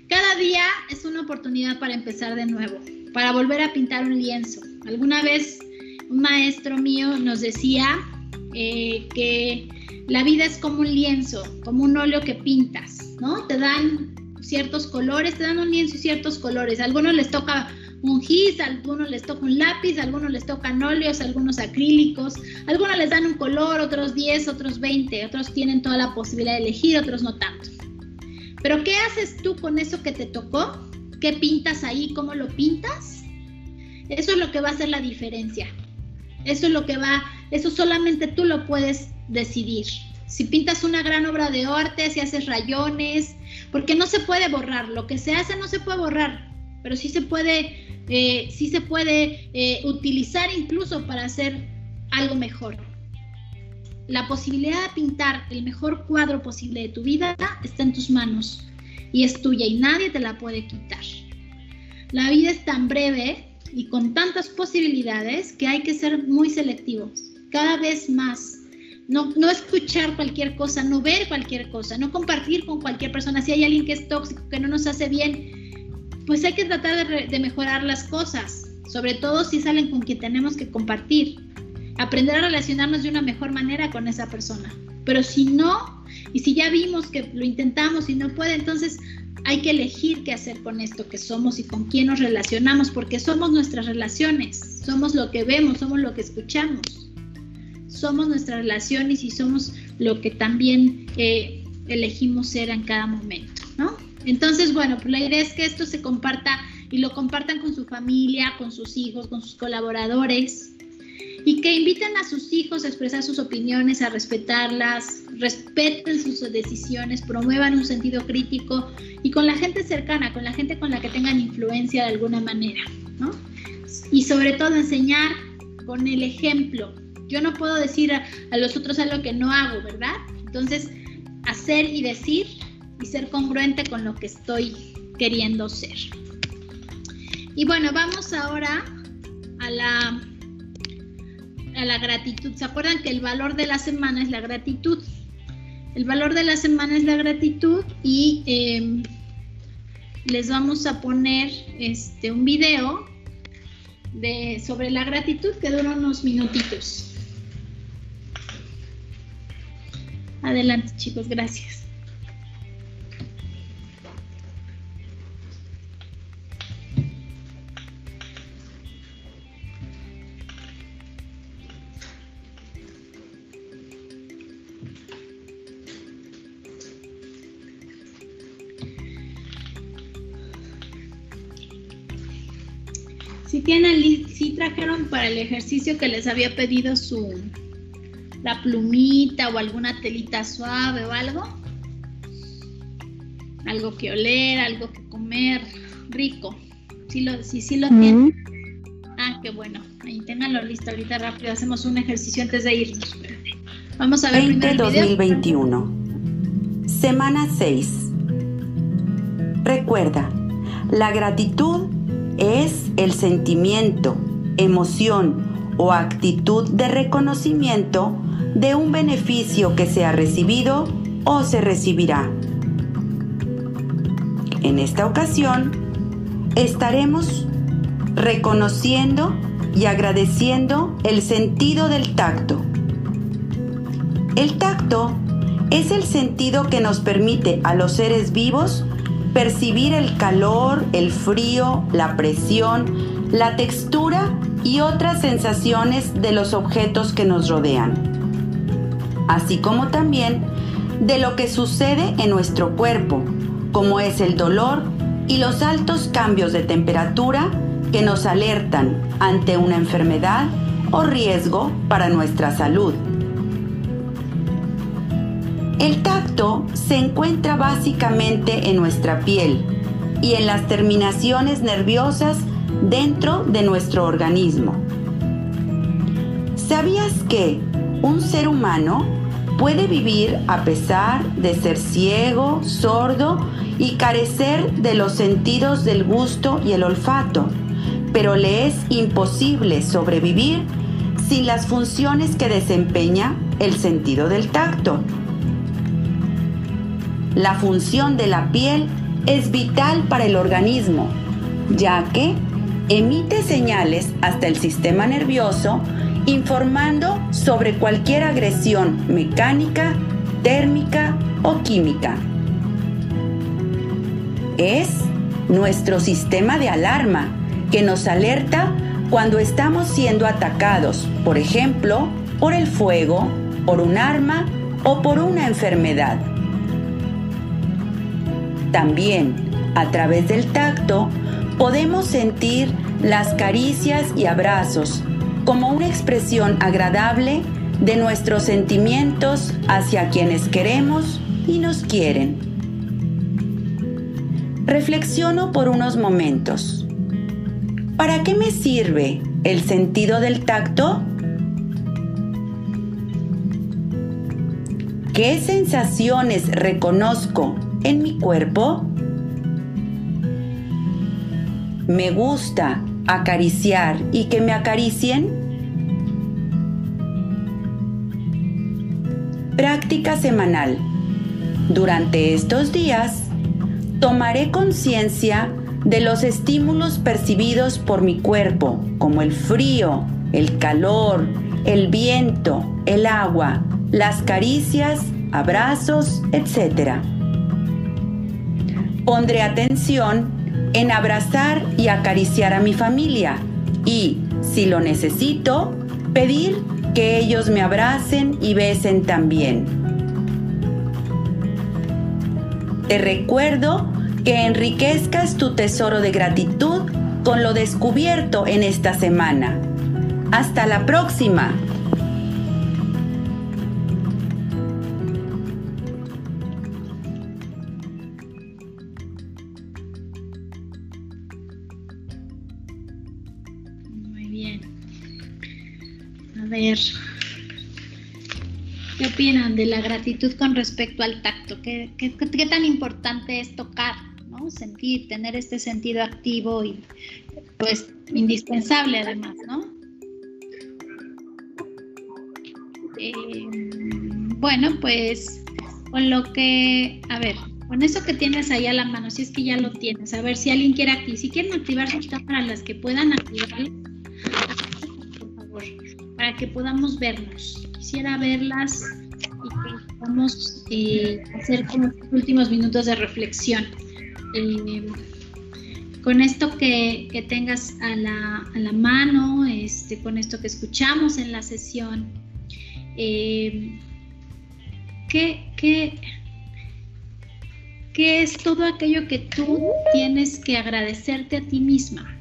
Cada día es una oportunidad para empezar de nuevo, para volver a pintar un lienzo. Alguna vez un maestro mío nos decía eh, que la vida es como un lienzo, como un óleo que pintas, ¿no? Te dan ciertos colores, te dan un lienzo y ciertos colores. A algunos les toca un gis, a algunos les toca un lápiz, a algunos les tocan óleos, algunos acrílicos, algunos les dan un color, otros 10, otros 20, otros tienen toda la posibilidad de elegir, otros no tanto. Pero ¿qué haces tú con eso que te tocó? ¿Qué pintas ahí? ¿Cómo lo pintas? Eso es lo que va a hacer la diferencia. Eso es lo que va, eso solamente tú lo puedes decidir. Si pintas una gran obra de arte, si haces rayones, porque no se puede borrar, lo que se hace no se puede borrar, pero sí se puede, eh, sí se puede eh, utilizar incluso para hacer algo mejor. La posibilidad de pintar el mejor cuadro posible de tu vida está en tus manos y es tuya y nadie te la puede quitar. La vida es tan breve y con tantas posibilidades que hay que ser muy selectivos, cada vez más. No, no escuchar cualquier cosa, no ver cualquier cosa, no compartir con cualquier persona. Si hay alguien que es tóxico, que no nos hace bien, pues hay que tratar de, mejorar las cosas, sobre todo si salen con quien tenemos que compartir. Aprender a relacionarnos de una mejor manera con esa persona. Pero si no, y si ya vimos que lo intentamos y no puede, entonces hay que elegir qué hacer con esto que somos y con quién nos relacionamos, porque somos nuestras relaciones, somos lo que vemos, somos lo que escuchamos, somos nuestras relaciones y somos lo que también eh, elegimos ser en cada momento, ¿no? Entonces, bueno, pues la idea es que esto se comparta y lo compartan con su familia, con sus hijos, con sus colaboradores y que inviten a sus hijos a expresar sus opiniones, a respetarlas, respeten sus decisiones, promuevan un sentido crítico y con la gente cercana, con la gente con la que tengan influencia de alguna manera, ¿no? Y sobre todo enseñar con el ejemplo. Yo no puedo decir a, los otros algo que no hago, ¿verdad? Entonces, hacer y decir y ser congruente con lo que estoy queriendo ser. Y bueno, vamos ahora a la, a la gratitud. ¿Se acuerdan que el valor de la semana es la gratitud? El valor de la semana es la gratitud y em, les vamos a poner este, un video de, sobre la gratitud que dura unos minutitos. Adelante chicos, gracias. Si tienen, si trajeron para el ejercicio que les había pedido su la plumita o alguna telita suave o algo. Algo que oler, algo que comer, rico. Si lo, si, si lo tienen. Ah, qué bueno. Ahí ténganlo listo. Ahorita rápido hacemos un ejercicio antes de irnos. Vamos a ver 20 2021. Semana 6. Recuerda, la gratitud es el sentimiento, emoción o actitud de reconocimiento de un beneficio que se ha recibido o se recibirá. En esta ocasión, estaremos reconociendo y agradeciendo el sentido del tacto. El tacto es el sentido que nos permite a los seres vivos percibir el calor, el frío, la presión, la textura y otras sensaciones de los objetos que nos rodean, así como también de lo que sucede en nuestro cuerpo, como es el dolor y los altos cambios de temperatura que nos alertan ante una enfermedad o riesgo para nuestra salud. El tacto se encuentra básicamente en nuestra piel y en las terminaciones nerviosas dentro de nuestro organismo. ¿Sabías que un ser humano puede vivir a pesar de ser ciego, sordo y carecer de los sentidos del gusto y el olfato, pero le es imposible sobrevivir sin las funciones que desempeña el sentido del tacto? la función de la piel es vital para el organismo, ya que emite señales hasta el sistema nervioso informando sobre cualquier agresión mecánica, térmica o química. Es nuestro sistema de alarma que nos alerta cuando estamos siendo atacados, por ejemplo, por el fuego, por un arma o por una enfermedad. También, a través del tacto, podemos sentir las caricias y abrazos como una expresión agradable de nuestros sentimientos hacia quienes queremos y nos quieren. Reflexiono por unos momentos. ¿Para qué me sirve el sentido del tacto? ¿Qué sensaciones reconozco en mi cuerpo? ¿Me gusta acariciar y que me acaricien? Práctica semanal. Durante estos días, tomaré conciencia de los estímulos percibidos por mi cuerpo, como el frío, el calor, el viento, el agua, las caricias, abrazos, etc. Pondré atención en abrazar y acariciar a mi familia y, si lo necesito, pedir que ellos me abracen y besen también. Te recuerdo que enriquezcas tu tesoro de gratitud con lo descubierto en esta semana. Hasta la próxima. ¿Qué opinan de la gratitud con respecto al tacto? ¿Qué, tan importante es tocar? ¿no? Sentir, tener este sentido activo y pues indispensable además, ¿no? Eh, bueno, pues con lo que, a ver, con eso que tienes ahí a la mano, si es que ya lo tienes, a ver si alguien quiere activar, si quieren activar sus cámaras, las que puedan favor, para que podamos vernos. Quisiera verlas y que podamos eh, hacer como últimos minutos de reflexión. Eh, con esto que, que tengas a la, a la, mano, este, con esto que escuchamos en la sesión, eh, ¿qué, qué, ¿qué es todo aquello que tú tienes que agradecerte a ti misma?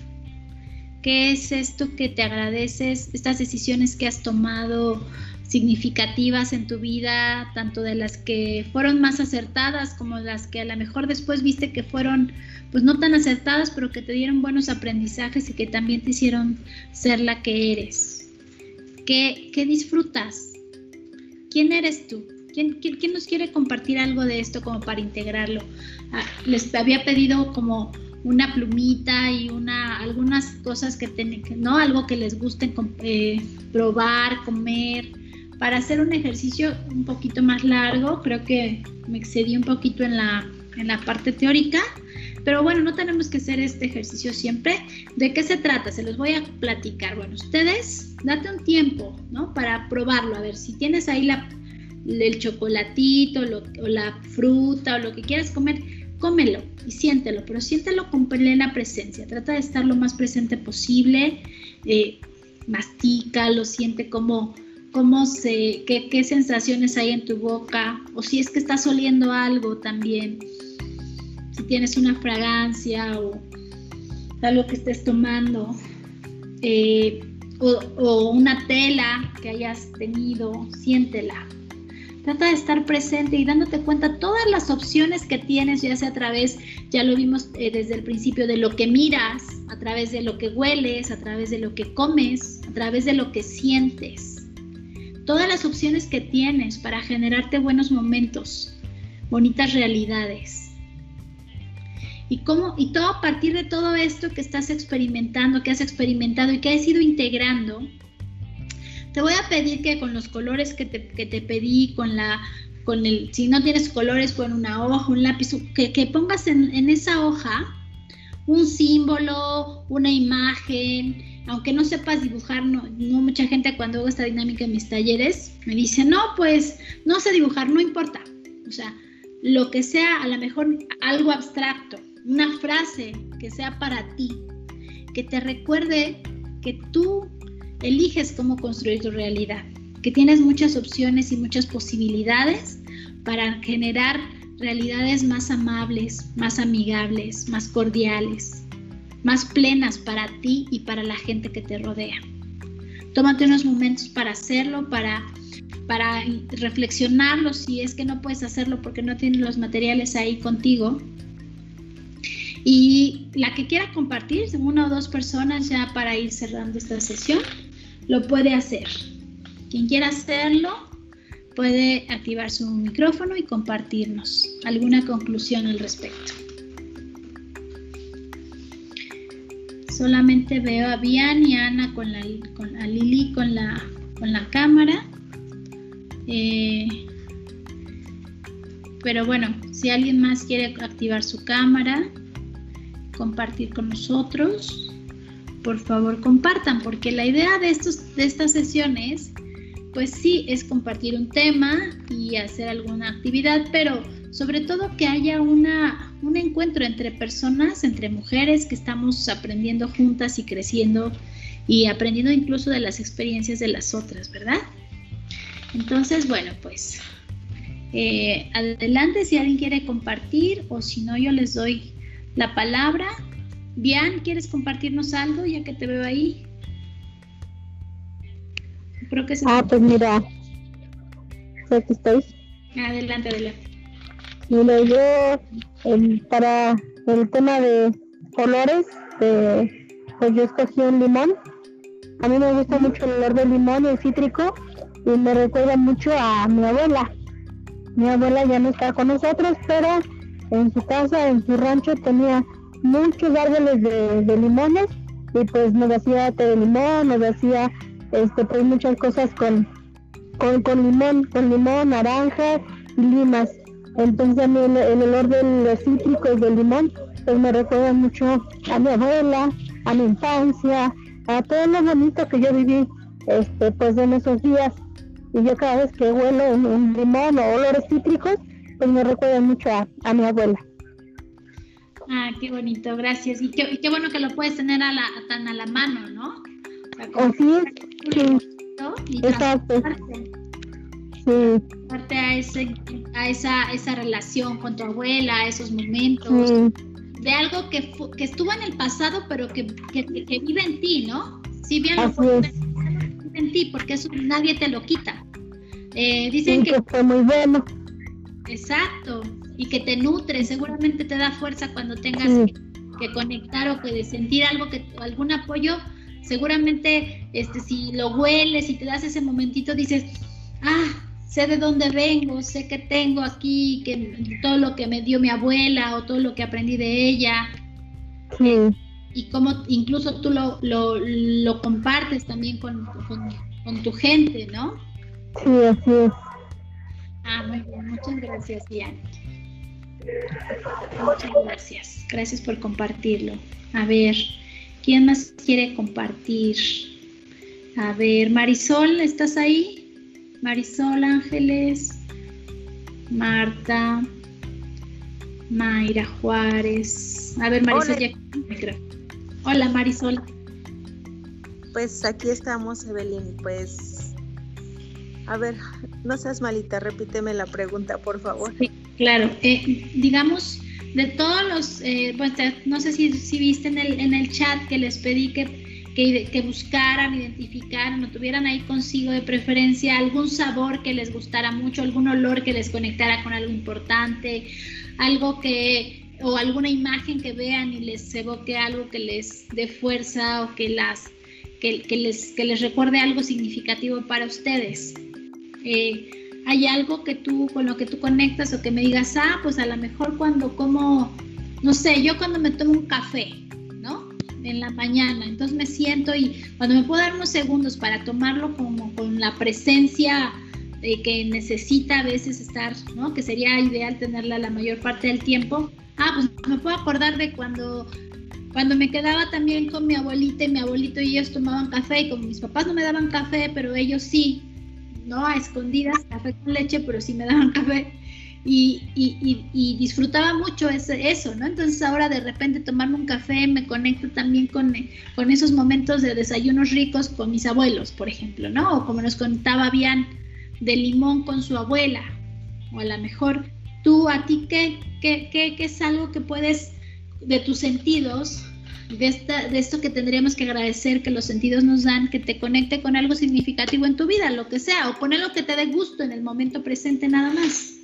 ¿Qué es esto que te agradeces, estas decisiones que has tomado significativas en tu vida, tanto de las que fueron más acertadas como las que a lo mejor después viste que fueron pues no tan acertadas, pero que te dieron buenos aprendizajes y que también te hicieron ser la que eres. ¿Qué, disfrutas? ¿Quién eres tú? ¿Quién, quién, quién, nos quiere compartir algo de esto como para integrarlo? Ah, les había pedido como una plumita y una algunas cosas que tienen no algo que les guste eh, probar comer. Para hacer un ejercicio un poquito más largo creo que me excedí un poquito en la en la parte teórica. Pero bueno no tenemos que hacer este ejercicio siempre. De qué se trata se los voy a platicar. Bueno ustedes date un tiempo no para probarlo. A ver si tienes ahí la el chocolatito o la fruta o lo que quieras comer cómelo y siéntelo, pero siéntelo con plena presencia. Trata de estar lo más presente posible. Eh, mastícalo, siente cómo, cómo se, qué, qué, sensaciones hay en tu boca, o si es que estás oliendo algo también. Si tienes una fragancia o algo que estés tomando, eh, o, o una tela que hayas tenido, siéntela. Trata de estar presente y dándote cuenta todas las opciones que tienes, ya sea a través, ya lo vimos eh, desde el principio, de lo que miras, a través de lo que hueles, a través de lo que comes, a través de lo que sientes. Todas las opciones que tienes para generarte buenos momentos, bonitas realidades. Y, cómo, y todo a partir de todo esto que estás experimentando, que has experimentado y que has ido integrando, te voy a pedir que con los colores que te, que te pedí, con, la, con el, si no tienes colores, con una hoja, un lápiz, que, que pongas en, en esa hoja un símbolo, una imagen, aunque no sepas dibujar, no, no, mucha gente cuando hago esta dinámica en mis talleres me dice, no, pues no sé dibujar, no importa. O sea, lo que sea, a lo mejor algo abstracto, una frase que sea para ti, que te recuerde que tú eliges cómo construir tu realidad, que tienes muchas opciones y muchas posibilidades para generar realidades más amables, más amigables, más cordiales, más plenas para ti y para la gente que te rodea. Tómate unos momentos para hacerlo, para, para reflexionarlo si es que no puedes hacerlo porque no tienes los materiales ahí contigo. Y la que quiera compartir, una o dos personas ya para ir cerrando esta sesión, lo puede hacer. Quien quiera hacerlo, puede activar su micrófono y compartirnos alguna conclusión al respecto. Solamente veo a Bian y Ana con la, con a Lili con la, con la cámara. Eh, pero bueno, si alguien más quiere activar su cámara, compartir con nosotros, por favor compartan, porque la idea de, estos, de estas sesiones pues sí, es compartir un tema y hacer alguna actividad, pero sobre todo que haya una, un encuentro entre personas, entre mujeres que estamos aprendiendo juntas y creciendo y aprendiendo incluso de las experiencias de las otras, ¿verdad? Entonces, bueno, pues eh, adelante si alguien quiere compartir o si no, yo les doy la palabra. Bian, ¿quieres compartirnos algo ya que te veo ahí? Creo que Ah, pues mira, aquí estoy. Adelante, adelante. Mira, yo em, para el tema de colores, pues yo escogí un limón. A mí me gusta mucho el olor del limón y el cítrico y me recuerda mucho a mi abuela. Mi abuela ya no está con nosotros, pero en su casa, en su rancho, tenía muchos árboles de, de limones y pues nos hacía té de limón, nos hacía este pues muchas cosas con, con, limón, con limón, naranja y limas. Entonces a mí el, olor del los cítricos del limón pues me recuerda mucho a mi abuela, a mi infancia, a todo lo bonito que yo viví este pues en esos días. Y yo cada vez que huelo un, limón o olores cítricos, pues me recuerda mucho a, mi abuela. Ah, qué bonito, gracias. Y qué, qué bueno que lo puedes tener a la, tan a la mano, ¿no? Así es. Sí. Exacto. Sí. Parte a, ese, a esa, esa relación con tu abuela, esos momentos, de algo que, que estuvo en el pasado, pero que, que, vive en ti, ¿no? Sí, bien, lo en ti, porque eso nadie te lo quita. Eh, dicen que, fue muy bueno. Exacto, y que te nutre, seguramente te da fuerza cuando tengas que, que, conectar o que sentir algo, que algún apoyo seguramente este, si lo hueles y te das ese momentito, dices, ah, sé de dónde vengo, sé que tengo aquí, que todo lo que me dio mi abuela o todo lo que aprendí de ella. Y como incluso tú lo, lo, compartes también con, con, tu gente, ¿no? Sí, así es. Ah, muy bien, muchas gracias, Ian. Muchas gracias. Gracias por compartirlo. A ver, ¿Quién más quiere compartir? A ver, Marisol, ¿estás ahí? Marisol Ángeles, Marta, Mayra Juárez. A ver, Marisol, ya. Hola, Marisol. Pues aquí estamos, Evelyn. Pues, a ver, no seas malita, repíteme la pregunta, por favor. Sí, claro. Eh, digamos, de todos los, eh, pues no sé si, viste en el, en el chat que les pedí que, que, que, buscaran, identificaran o tuvieran ahí consigo de preferencia algún sabor que les gustara mucho, algún olor que les conectara con algo importante, algo que, o alguna imagen que vean y les evoque algo que les dé fuerza o que las que, que les, que les recuerde algo significativo para ustedes. Eh, hay algo que tú, con lo que tú conectas o que me digas, ah, pues a lo mejor cuando como, no sé, yo cuando me tomo un café, ¿no? En la mañana, entonces me siento y cuando me puedo dar unos segundos para tomarlo como con la presencia eh, que necesita a veces estar, ¿no? Que sería ideal tenerla la mayor parte del tiempo. Ah, pues me puedo acordar de cuando cuando me quedaba también con mi abuelita y mi abuelito y ellos tomaban café y como mis papás no me daban café, pero ellos sí, ¿no? A escondidas, café con leche, pero sí me daban café. Y, y, y, disfrutaba mucho ese, eso, ¿no? Entonces ahora de repente tomarme un café me conecto también con, con esos momentos de desayunos ricos con mis abuelos, por ejemplo, ¿no? O como nos contaba Bian, de limón con su abuela, o a lo mejor tú, a ti, ¿qué, qué, qué, qué es algo que puedes, de tus sentidos, de, esta, de esto que tendríamos que agradecer que los sentidos nos dan, que te conecte con algo significativo en tu vida, lo que sea, o con algo que te dé gusto en el momento presente nada más.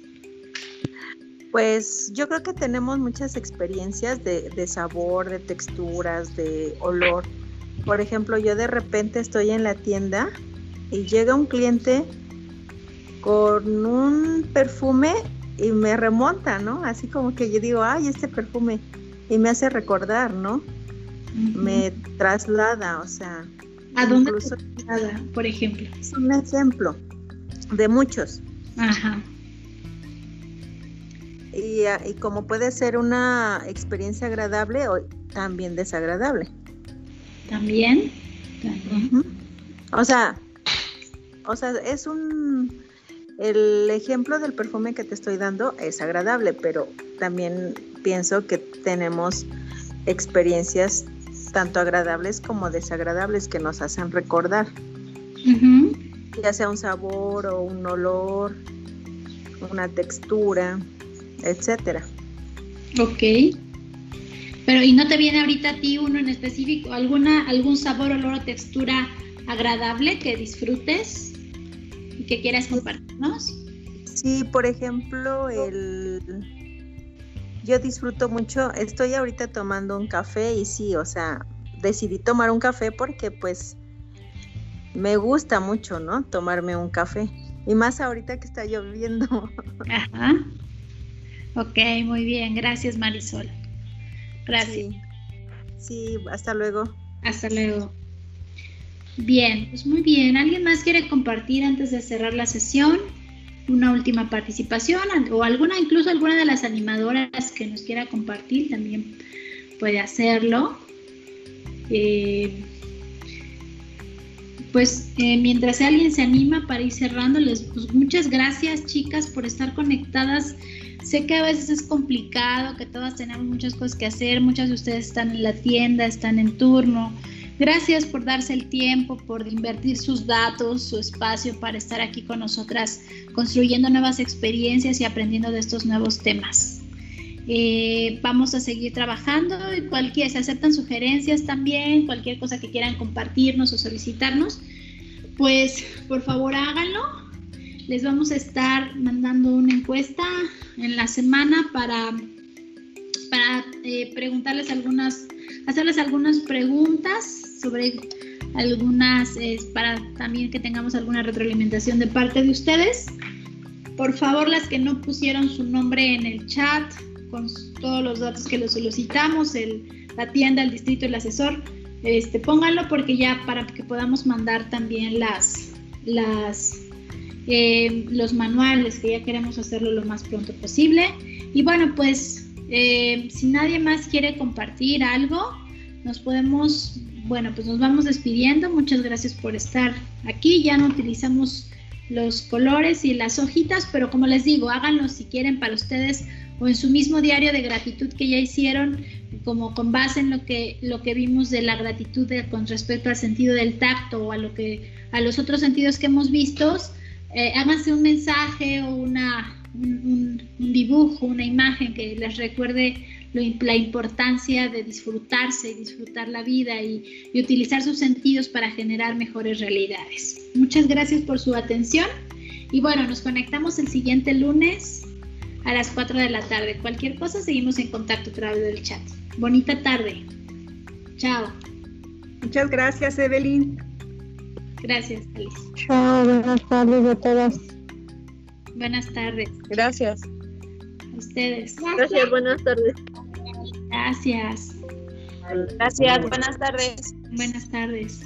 Pues yo creo que tenemos muchas experiencias de, de sabor, de texturas, de olor. Por ejemplo, yo de repente estoy en la tienda y llega un cliente con un perfume y me remonta, ¿no? Así como que yo digo, ay, este perfume, y me hace recordar, ¿no? Me traslada, o sea. ¿A dónde traslada, por ejemplo? Es un ejemplo de muchos. Ajá. Y, y, como puede ser una experiencia agradable o también desagradable. También. O sea, o sea, es un el ejemplo del perfume que te estoy dando es agradable, pero también pienso que tenemos experiencias tanto agradables como desagradables que nos hacen recordar. Ya sea un sabor o un olor, una textura, etcétera. Ok. Pero ¿y no te viene ahorita a ti uno en específico, alguna algún sabor, olor o textura agradable que disfrutes y que quieras compartirnos? Sí, por ejemplo, el yo disfruto mucho, estoy ahorita tomando un café y sí, o sea, decidí tomar un café porque pues me gusta mucho, ¿no? Tomarme un café. Y más ahorita que está lloviendo. Ajá. Ok, muy bien. Gracias, Marisol. Gracias. Sí. sí, hasta luego. Hasta luego. Bien, pues muy bien. ¿Alguien más quiere compartir antes de cerrar la sesión? Una última participación o alguna, incluso alguna de las animadoras que nos quiera compartir también puede hacerlo. Eh, pues eh, mientras alguien se anima para ir cerrándoles, pues muchas gracias chicas por estar conectadas. Sé que a veces es complicado, que todas tenemos muchas cosas que hacer, muchas de ustedes están en la tienda, están en turno, Gracias por darse el tiempo, por invertir sus datos, su espacio para estar aquí con nosotras, construyendo nuevas experiencias y aprendiendo de estos nuevos temas. Eh, vamos a seguir trabajando y cualquier, se aceptan sugerencias también, cualquier cosa que quieran compartirnos o solicitarnos, pues por favor háganlo. Les vamos a estar mandando una encuesta en la semana para, para eh, preguntarles algunas, hacerles algunas preguntas sobre algunas, para también que tengamos alguna retroalimentación de parte de ustedes. Por favor, las que no pusieron su nombre en el chat, con todos los datos que los solicitamos, el, la tienda, el distrito, el asesor, este, pónganlo porque ya para que podamos mandar también las, las, eh, los manuales, que ya queremos hacerlo lo más pronto posible. Y bueno, pues eh, si nadie más quiere compartir algo, nos podemos bueno, pues nos vamos despidiendo. Muchas gracias por estar aquí. Ya no utilizamos los colores y las hojitas, pero como les digo, háganlo si quieren para ustedes o en su mismo diario de gratitud que ya hicieron, como con base en lo que, lo que vimos de la gratitud con respecto al sentido del tacto o a, lo que, a los otros sentidos que hemos visto, eh, háganse un mensaje o una, un dibujo, una imagen que les recuerde la importancia de disfrutarse y disfrutar la vida y, utilizar sus sentidos para generar mejores realidades. Muchas gracias por su atención y bueno, nos conectamos el siguiente lunes a las 4 de la tarde. Cualquier cosa, seguimos en contacto a través del chat. Bonita tarde. Chao. Muchas gracias, Evelyn. Gracias, Alice. Chao, buenas tardes a todas. Buenas tardes. Gracias. Ustedes. Gracias, buenas tardes. Gracias. Gracias, buenas tardes. Buenas tardes.